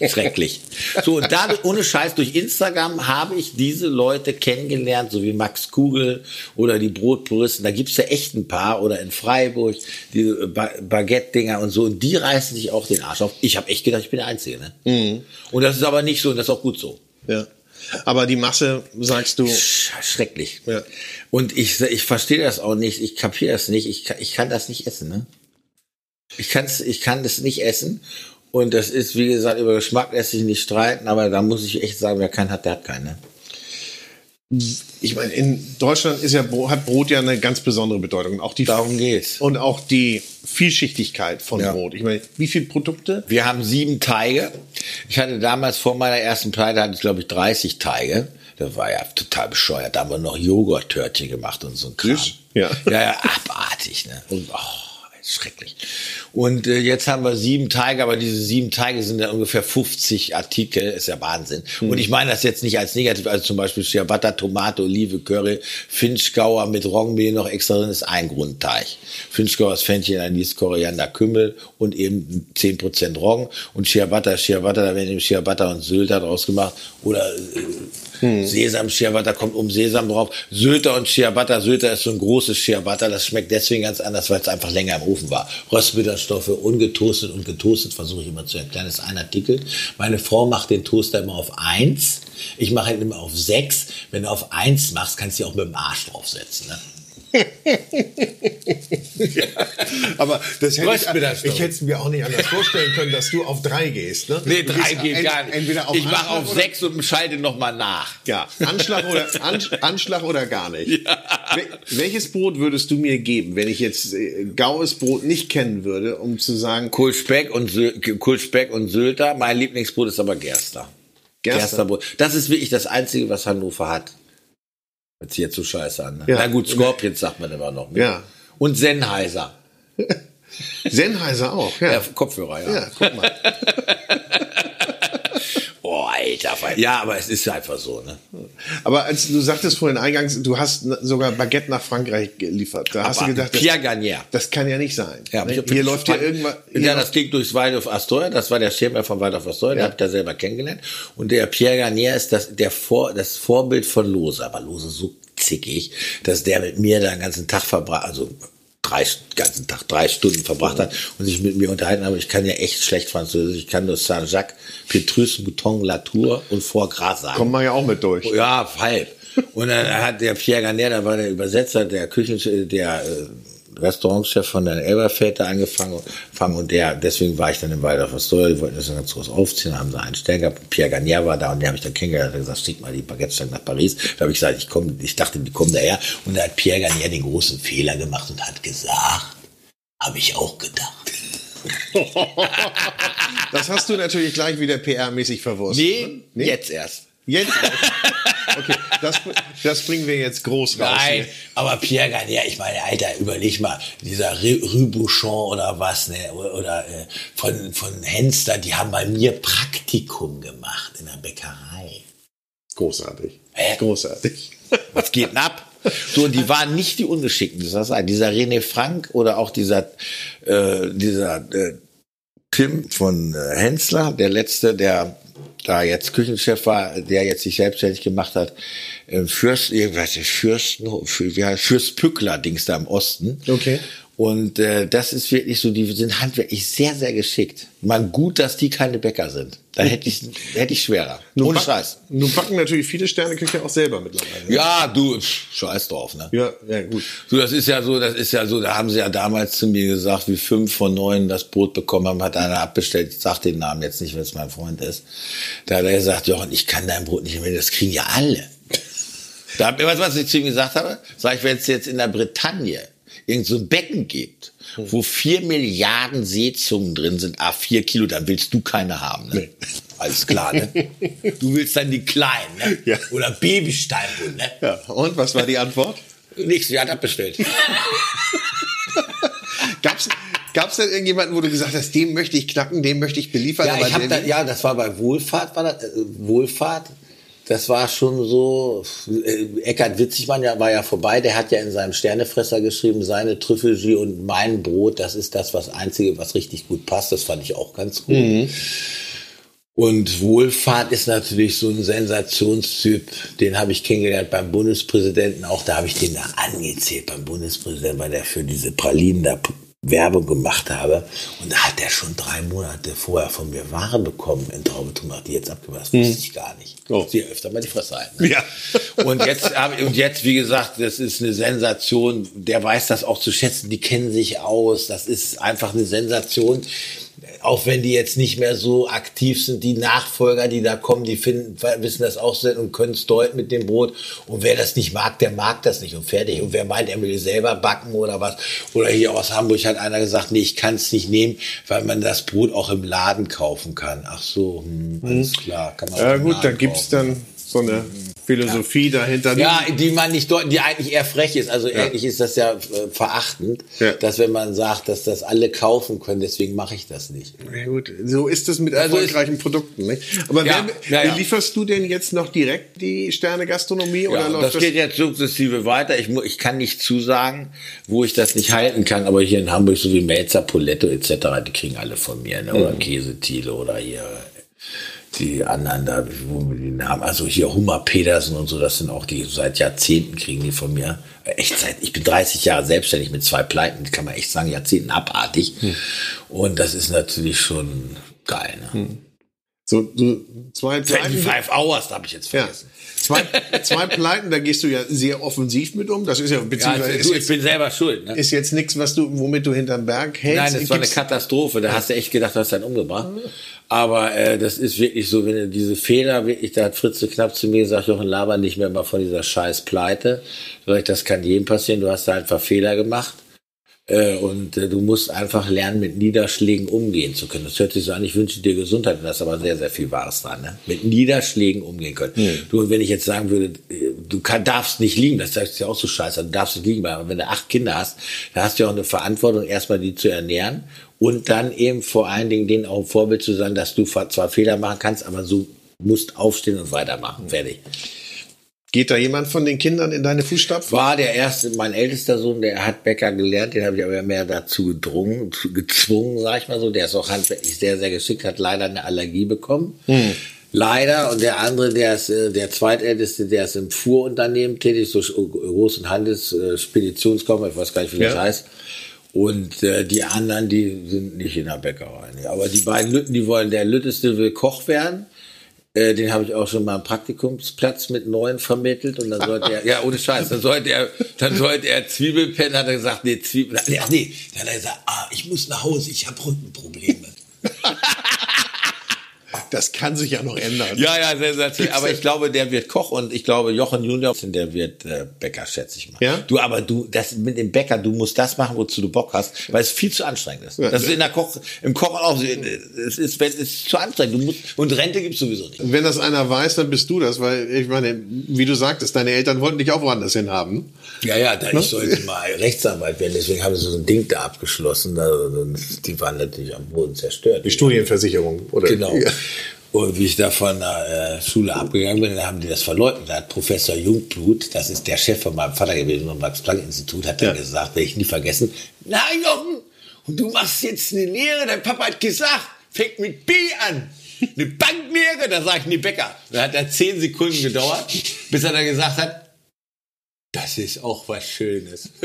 Schrecklich. So, und da, ohne Scheiß, durch Instagram habe ich diese Leute kennengelernt, so wie Max Kugel oder die Brotpuristen. Da gibt's ja echt ein paar. Oder in Freiburg, die ba Baguette-Dinger und so. Und die reißen sich auch den Arsch auf. Ich habe echt gedacht, ich bin der Einzige. Ne? Und das ist aber nicht so und das ist auch gut so. Ja. Aber die Masse, sagst du, Sch schrecklich. Ja. Und ich, ich verstehe das auch nicht, ich kapiere das nicht, ich, kann- ich kann das nicht essen. Ne? Ich, kann's, ich kann das nicht essen. Und das ist, wie gesagt, über Geschmack lässt sich nicht streiten, aber da muss ich echt sagen, wer keinen hat, der hat keinen. Ne? ich meine, in Deutschland ist ja, hat Brot ja eine ganz besondere Bedeutung. Auch die, Darum geht's. und auch die Vielschichtigkeit von Ja. Brot. Ich meine, wie viele Produkte? Wir haben sieben Teige. Ich hatte damals vor meiner ersten Pleite, hatte ich glaube ich 30 Teige. Das war ja total bescheuert. Da haben wir noch Joghurt-Törtchen gemacht und so ein Kram. Ja. Ja, ja, abartig, ne? Und, oh, schrecklich. Und äh, jetzt haben wir sieben Teige, aber diese sieben Teige sind ja ungefähr 50 Artikel, ist ja Wahnsinn. Und ich meine das jetzt nicht als negativ, also zum Beispiel Ciabatta, Tomate, Olive, Curry, Finchgauer mit Roggenmehl noch extra drin ist ein Grundteig. Finchgauer ist Fenchel, Anis, Koriander, Kümmel und eben 10% Roggen. Und Ciabatta, Ciabatta, da werden eben Ciabatta und Sylter draus gemacht. Oder äh, Sesam, Ciabatta kommt um Sesam drauf. Sylter und Ciabatta, Sylter ist so ein großes Ciabatta, das schmeckt deswegen ganz anders, weil es einfach länger im Ofen war. Röstbitterstoffe, ungetoastet und getoastet versuche ich immer zu erklären. Das ist ein Artikel. Meine Frau macht den Toaster immer auf eins. Ich mache ihn immer auf sechs. Wenn du auf eins machst, kannst du ihn auch mit dem Arsch draufsetzen. Ne? Aber das hätte ich, Röstbitterstoffe. ich hätte es mir auch nicht anders vorstellen können, dass du auf drei gehst. Ne? Nee, drei geht gar nicht. Entweder auf ich mache auf sechs und schalte nochmal nach. Ja, Anschlag oder, Ansch Anschlag oder gar nicht. Wel welches Brot würdest du mir geben, wenn ich jetzt äh, Gaues Brot nicht kennen würde, um zu sagen, Kohlspeck und, Syl Kohlspeck und Sylter. Mein Lieblingsbrot ist aber Gerster. Gerster? Gersterbrot. Das ist wirklich das Einzige, was Hannover hat. Hört sich jetzt so scheiße an. Ne? Ja. Na gut, Scorpions sagt man immer noch. Ne? Ja. Und Sennheiser. <laughs> Sennheiser auch? Ja, Ja, Kopfhörer, ja. ja guck mal. <laughs> Alter. Ja, aber es ist einfach so, ne? Aber als du sagtest vorhin eingangs, du hast sogar Baguette nach Frankreich geliefert. Da hast du Aber gedacht, Pierre Garnier. das kann ja nicht sein. Ja, Ne? ich- hier läuft ja irgendwas. Ja, das ging durchs Waldorf Astoria. Das war der Schirmer von Waldorf Astoria. Den Ja. hab ich da selber kennengelernt. Und der Pierre Garnier ist das, der Vor, das Vorbild von Lose. Aber Lose so zickig, dass der mit mir da den ganzen Tag verbracht, also drei, ganzen Tag drei Stunden verbracht hat und sich mit mir unterhalten. Aber ich kann ja echt schlecht Französisch. Ich kann nur Saint-Jacques, Petrus, Mouton, Latour und Foie Gras sagen. Kommen wir ja auch mit durch. Ja, halb. Und dann hat der Pierre Garnier, da war der Übersetzer, der Küchen, der äh, Restaurantchef von der da angefangen fangen und der, deswegen war ich dann im Waldorf Astoria, die wollten das dann ganz groß aufziehen, haben sie einen Stern gehabt. Pierre Garnier war da und den habe ich dann kennengelernt, hat gesagt, schick mal die Baguette nach Paris. Da habe ich gesagt, ich komme, ich dachte, die kommen daher. Und da hat Pierre Garnier den großen Fehler gemacht und hat gesagt, habe ich auch gedacht. <laughs> Das hast du natürlich gleich wieder PR-mäßig verwurstet. Nee, ne? jetzt erst. Jetzt? Okay, das, das bringen wir jetzt groß raus. Nein, ne? aber Pierre Garnier, ich meine, Alter, überleg mal, dieser Bouchon oder was, ne, oder, äh, von, von Henster, die haben bei mir Praktikum gemacht in der Bäckerei. Großartig. Hä? Großartig. Was geht denn ab? So, und die waren nicht die Ungeschickten, das heißt. Dieser René Frank oder auch dieser, äh, dieser äh, Tim von äh, Hensler, der letzte, der da jetzt Küchenchef war, der jetzt sich selbstständig gemacht hat, äh, Fürst, irgendwas, Fürsten, für, wie heißt, Fürst Pückler Dings da im Osten. Okay. Und äh, das ist wirklich so, die sind handwerklich sehr, sehr geschickt. Man gut, dass die keine Bäcker sind. Da hätte ich, hätte ich schwerer. Nun Ohne back- Scheiß. Nun backen natürlich viele Sterneküche auch selber mittlerweile. ne? Ja, du, scheiß drauf, ne? Ja, ja, gut. So, das ist ja so, das ist ja so, da haben sie ja damals zu mir gesagt, wie fünf von neun das Brot bekommen haben, hat einer abbestellt, ich sag den Namen jetzt nicht, weil es mein Freund ist. Da hat er gesagt, Jochen, ich kann dein Brot nicht mehr, das kriegen ja alle. Da hab ich, was, was ich zu ihm gesagt habe? Sag ich, wenn es jetzt in der Bretagne irgend so ein Becken gibt, wo vier Milliarden Seezungen drin sind, a vier Kilo, dann willst du keine haben, ne? Nee. Alles klar, ne? <laughs> Du willst dann die kleinen, ne? Ja. Oder Babysteinbull, ne? Ja, und was war die Antwort? Nichts, sie hat abbestellt. <laughs> Gab's, gab's denn irgendjemanden, wo du gesagt hast, dem möchte ich knacken, dem möchte ich beliefern? Ja, ich hab da, ja, das war bei Wohlfahrt, war das, äh, Wohlfahrt. Das war schon so, äh, Eckhard Witzigmann ja, war ja vorbei, der hat ja in seinem Sternefresser geschrieben, seine Trüffelgie und mein Brot, das ist das, was einzige, was richtig gut passt. Das fand ich auch ganz gut. Und Wohlfahrt ist natürlich so ein Sensationstyp, den habe ich kennengelernt beim Bundespräsidenten, auch da habe ich den da angezählt beim Bundespräsidenten, weil der für diese Pralinen da Werbung gemacht habe. Und da hat er schon drei Monate vorher von mir Ware bekommen in Traubetumach, die jetzt abgemacht. Das wusste ich gar nicht. Oh. Sie öfter mal die Fresse halten. ne? Ja. <laughs> Und jetzt, und jetzt, wie gesagt, das ist eine Sensation. Der weiß das auch zu schätzen. Die kennen sich aus. Das ist einfach eine Sensation. Auch wenn die jetzt nicht mehr so aktiv sind, die Nachfolger, die da kommen, die finden, wissen das auch sehr und können es deuten mit dem Brot. Und wer das nicht mag, der mag das nicht und fertig. Und wer meint, er will selber backen oder was, oder hier aus Hamburg hat einer gesagt, nee, ich kann es nicht nehmen, weil man das Brot auch im Laden kaufen kann. Ach so, hm, alles klar. Kann man Ja gut, da gibt's kaufen. dann so eine Philosophie dahinter. Ja, die man nicht deuten, die eigentlich eher frech ist. Also eigentlich ist das ja äh, verachtend, Ja. dass wenn man sagt, dass das alle kaufen können, deswegen mache ich das nicht. Ja, gut, so ist es mit Also erfolgreichen Produkten. Nicht? Aber Ja, wer, ja, ja. lieferst du denn jetzt noch direkt die Sterne-Gastronomie oder Ja, läuft das das? geht jetzt sukzessive weiter. Ich, ich kann nicht zusagen, wo ich das nicht halten kann, aber hier in Hamburg, so wie Melzer, Poletto etc., die kriegen alle von mir, ne? oder Käsetiele oder hier die anderen da, wo wir die Namen, also hier Hummer Pedersen und so, das sind auch die, seit Jahrzehnten kriegen die von mir. Echt seit, ich bin 30 Jahre selbstständig mit zwei Pleiten, kann man echt sagen, Jahrzehnten abartig. Und das ist natürlich schon geil. Ne? So, so zwei Pleiten. 25 Hours, da habe ich jetzt Ja. Zwei, zwei Pleiten, da gehst du ja sehr offensiv mit um. Das ist ja Ja, beziehungsweise du, ich bin selber schuld. Ne? ist jetzt nichts, was du, womit du hinterm Berg hältst. Nein, das war eine Katastrophe. Da hast du echt gedacht, du hast einen umgebracht. Aber äh, das ist wirklich so, wenn du diese Fehler wirklich, da hat Fritze knapp zu mir gesagt, Jochen, laber nicht mehr mal von dieser scheiß Pleite. Ich, Das kann jedem passieren. Du hast da einfach Fehler gemacht. Äh, und äh, du musst einfach lernen, mit Niederschlägen umgehen zu können. Das hört sich so an, ich wünsche dir Gesundheit, und da ist aber sehr, sehr viel Wahres dran. Ne? Mit Niederschlägen umgehen können. Du, und wenn ich jetzt sagen würde, äh, du kann, darfst nicht liegen, das ist ja auch so scheiße, du darfst nicht liegen bleiben. Aber wenn du acht Kinder hast, dann hast du ja auch eine Verantwortung, erstmal die zu ernähren und dann eben vor allen Dingen denen auch ein Vorbild zu sein, dass du zwar Fehler machen kannst, aber du musst aufstehen und weitermachen. Fertig. Geht da jemand von den Kindern in deine Fußstapfen? war der erste, mein ältester Sohn, der hat Bäcker gelernt, den habe ich aber mehr dazu gedrungen, gezwungen, sag ich mal so. Der ist auch handwerklich sehr, sehr geschickt, hat leider eine Allergie bekommen. Leider. Und der andere, der ist, äh, der zweitälteste, der ist im Fuhrunternehmen tätig, so sch- großen Handelsspeditionskaufmann, ich weiß gar nicht, wie das Ja. heißt. Und äh, die anderen, die sind nicht in der Bäckerei. Aber die beiden Lütten, die wollen, der Lütteste will Koch werden. Äh, den habe ich auch schon mal einen Praktikumsplatz mit neun vermittelt und dann sollte er, ja ohne Scheiß, dann sollte er, dann sollte er Zwiebelpennen, hat er gesagt, nee, Zwiebel, nee, nee, dann hat er gesagt, ah, ich muss nach Hause, ich habe Rückenprobleme. <laughs> Das kann sich ja noch ändern. Ja, ja, sensationell. Aber ich glaube, der wird Koch und ich glaube, Jochen Junior, der wird äh, Bäcker, schätze ich mal. Ja? Du, aber du, das mit dem Bäcker, du musst das machen, wozu du Bock hast, weil es viel zu anstrengend ist. Ja. Das ist in der Koch, im Kochen auch, es ist, es ist zu anstrengend. Du musst, und Rente gibt's sowieso nicht. Wenn das einer weiß, dann bist du das, weil ich meine, wie du sagtest, deine Eltern wollten dich auch woanders hin haben. Ja, ja, da ich sollte mal Rechtsanwalt werden, deswegen haben sie so ein Ding da abgeschlossen. Da, die waren natürlich am Boden zerstört. Die Studienversicherung, oder? Genau. Ja. Und wie ich da von der äh, Schule abgegangen bin, da haben die das verleugnet. Da hat Professor Jungblut, das ist der Chef von meinem Vater gewesen vom Max-Planck-Institut, hat dann Ja. gesagt, werde ich nie vergessen, nein Jochen, und du machst jetzt eine Lehre, dein Papa hat gesagt, fängt mit B an. <laughs> Eine Banklehre, da sag ich nie Bäcker. Da hat er zehn Sekunden gedauert, bis er dann gesagt hat, das ist auch was Schönes. <laughs>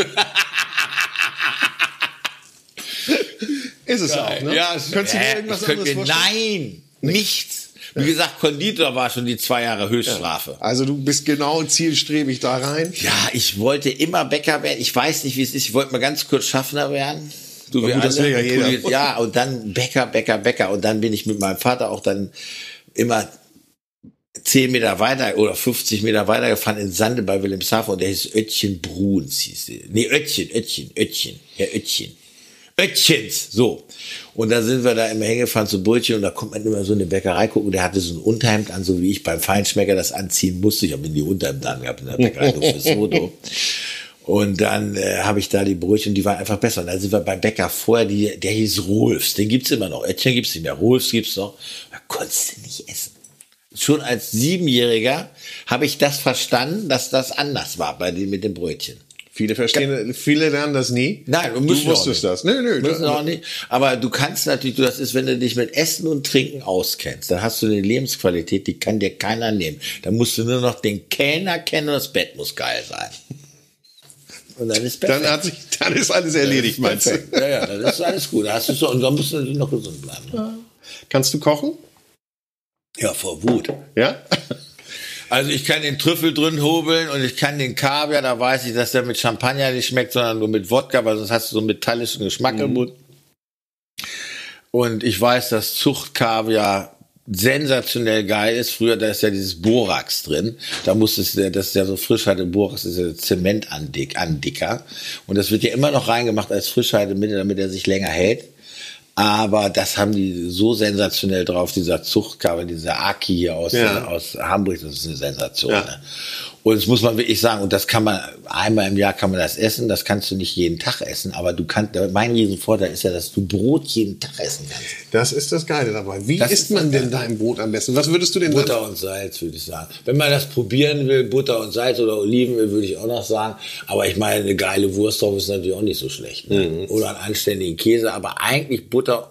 Ist es auch, ne? Ja, es- Könntest du dir äh, irgendwas anderes vorstellen? Nein, nichts. Wie gesagt, Konditor war schon die zwei Jahre Höchststrafe. Also du bist genau zielstrebig da rein. Ja, ich wollte immer Bäcker werden. Ich weiß nicht, wie es ist. Ich wollte mal ganz kurz Schaffner werden. So Na gut, das will ja jeder. Ja, und dann Bäcker, Bäcker, Bäcker. Und dann bin ich mit meinem Vater auch dann immer zehn Meter weiter oder 50 Meter weiter gefahren in Sande bei Wilhelmshaven und der hieß Öttchen Bruns, hieß der. Nee, Öttchen, Öttchen, Öttchen, Herr Öttchen. Öttchens, so. Und da sind wir da immer hingefahren zu Brötchen und da kommt man immer so in eine Bäckerei gucken, der hatte so ein Unterhemd an, so wie ich beim Feinschmecker das anziehen musste. Ich habe in die Unterhemd angehabt in der Bäckerei fürs Foto. Und dann äh, habe ich da die Brötchen, die waren einfach besser. Und dann sind wir beim Bäcker vorher, die, der hieß Rolfs, den gibt's immer noch. Öttchen gibt's nicht mehr, Rolfs gibt's noch. Da konntest du nicht essen. Schon als Siebenjähriger habe ich das verstanden, dass das anders war bei dem mit dem Brötchen. Viele verstehen, viele lernen das nie. Nein, du wusstest das. Nö, nö. Müssen auch nicht. Aber du kannst natürlich, du, das ist, wenn du dich mit Essen und Trinken auskennst, dann hast du eine Lebensqualität, die kann dir keiner nehmen. Da musst du nur noch den Kellner kennen und das Bett muss geil sein. Und dann ist perfekt. Dann hat sich, dann ist alles erledigt, meinst du? Ja, ja, dann ist alles gut. Da hast du so, und dann musst du natürlich noch gesund bleiben. Ne? Kannst du kochen? Ja, vor Wut. Ja? Also ich kann den Trüffel drin hobeln und ich kann den Kaviar, da weiß ich, dass der mit Champagner nicht schmeckt, sondern nur mit Wodka, weil sonst hast du so einen metallischen Geschmack im Mund. Und ich weiß, dass Zuchtkaviar sensationell geil ist. Früher, da ist ja dieses Borax drin. Da muss es, das ist ja so Frischhalte Borax, ist ja Zementandick, Andicker. Und das wird ja immer noch reingemacht als Frischhaltemittel, damit er sich länger hält. Aber das haben die so sensationell drauf, dieser Zuchtkaviar, dieser Aki hier aus, Ja. aus Hamburg, das ist eine Sensation. Ja. Ne? Und das muss man wirklich sagen, und das kann man, einmal im Jahr kann man das essen, das kannst du nicht jeden Tag essen, aber du kannst, mein Riesenvorteil ist ja, dass du Brot jeden Tag essen kannst. Das ist das Geile dabei. Wie Das isst man denn dein Brot am besten? Was würdest du denn Butter und Salz, würde ich sagen. Wenn man das probieren will, Butter und Salz oder Olivenöl, würde ich auch noch sagen. Aber ich meine, eine geile Wurst drauf ist natürlich auch nicht so schlecht. Ne? Oder einen anständigen Käse, aber eigentlich Butter.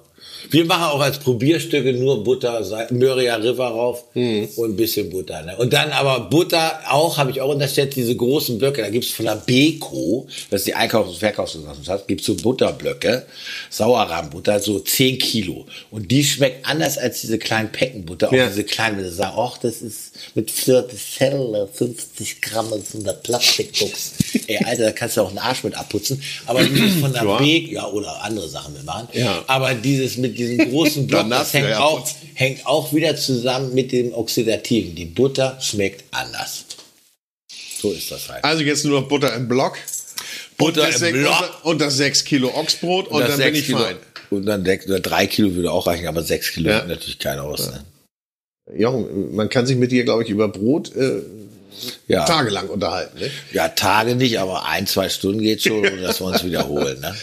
Wir machen auch als Probierstücke nur Butter, Mörrier River rauf und ein bisschen Butter. Ne? Und dann aber Butter auch, habe ich auch unterstellt, diese großen Blöcke, da gibt's von der Beko, das ist die Einkaufs- und Verkaufsgesellschaft, gibt's so Butterblöcke, Sauerrahmbutter, so 10 Kilo. Und die schmeckt anders als diese kleinen Peckenbutter, auch Ja. diese kleinen, wenn du sagst, ach, das ist mit 40 Celle, 50 Gramm in so einer Plastikbox. Ey, Alter, da kannst du auch einen Arsch mit abputzen. Aber dieses von der Ja. Beko, ja, oder andere Sachen mitmachen. Ja. Aber dieses mit diesem großen <laughs> Block, das hängt ja, auch, hängt auch wieder zusammen mit dem Oxidativen. Die Butter schmeckt anders. So ist das halt. Also jetzt nur noch Butter im Block. Butter und im Block. Und das 6 Kilo Ochsbrot und, das dann bin ich Kilo, fein. Und dann sechs oder drei Kilo würde auch reichen, aber sechs Kilo Ja. ja. natürlich keiner aus. Ne? Jochen, man kann sich mit dir, glaube ich, über Brot äh, Ja. tagelang unterhalten. Ne? ja, Tage nicht, aber ein, zwei Stunden geht schon, <laughs> ohne dass wir uns wiederholen. Ne?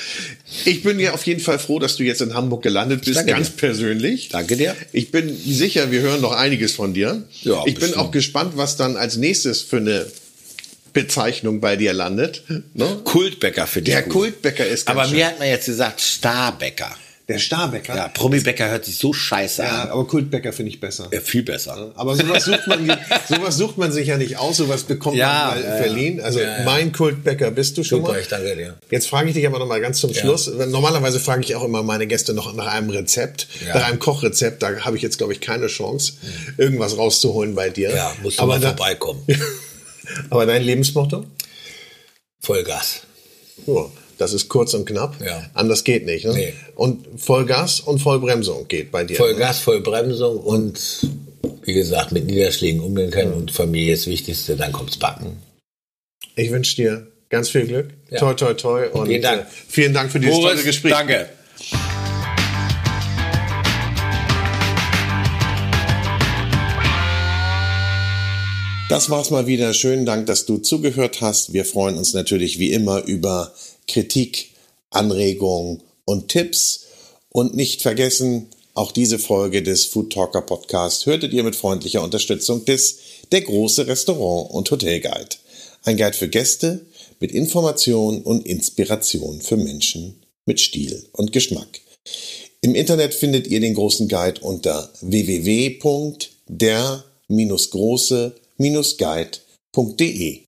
Ich bin ja auf jeden Fall froh, dass du jetzt in Hamburg gelandet bist, Danke ganz dir. persönlich. Danke dir. Ich bin sicher, wir hören noch einiges von dir. Ja, ich bin bestimmt. auch gespannt, was dann als nächstes für eine Bezeichnung bei dir landet. Ne? Kultbäcker finde ich Der gut. Kultbäcker ist Aber mir hat man jetzt gesagt Starbäcker. Der Starbäcker. Ja, Promi-Bäcker hört sich so scheiße Ja, an. aber Kultbäcker finde ich besser. Ja, viel besser. Aber sowas sucht man, <laughs> sowas sucht man sich ja nicht aus, sowas bekommt Ja, man mal ja, verliehen. Also mein Kultbäcker bist du schon Super, mal. ich danke dir. Jetzt frage ich dich aber noch mal ganz zum Schluss. Normalerweise frage ich auch immer meine Gäste noch nach einem Rezept, nach einem Kochrezept. Da habe ich jetzt, glaube ich, keine Chance, irgendwas rauszuholen bei dir. Ja, musst du aber mal da- vorbeikommen. <laughs> Aber dein Lebensmotto? Vollgas. Ja, Das ist kurz und knapp. Ja. Anders geht nicht. Ne? Nee. Und Vollgas und Vollbremsung geht bei dir. Vollgas, Vollbremsung und wie gesagt, mit Niederschlägen umgehen können und Familie ist das Wichtigste, dann kommt's backen. Ich wünsche dir ganz viel Glück. Ja. Toi, toi, toi. Und Vielen Dank. Äh, vielen Dank für dieses tolle Gespräch. danke. Das war's mal wieder. Schönen Dank, dass du zugehört hast. Wir freuen uns natürlich wie immer über Kritik, Anregungen und Tipps. Und nicht vergessen, auch diese Folge des Food Talker Podcast hörtet ihr mit freundlicher Unterstützung des Der große Restaurant und Hotel Guide. Ein Guide für Gäste mit Information und Inspiration für Menschen mit Stil und Geschmack. Im Internet findet ihr den großen Guide unter www.der-große-guide.de.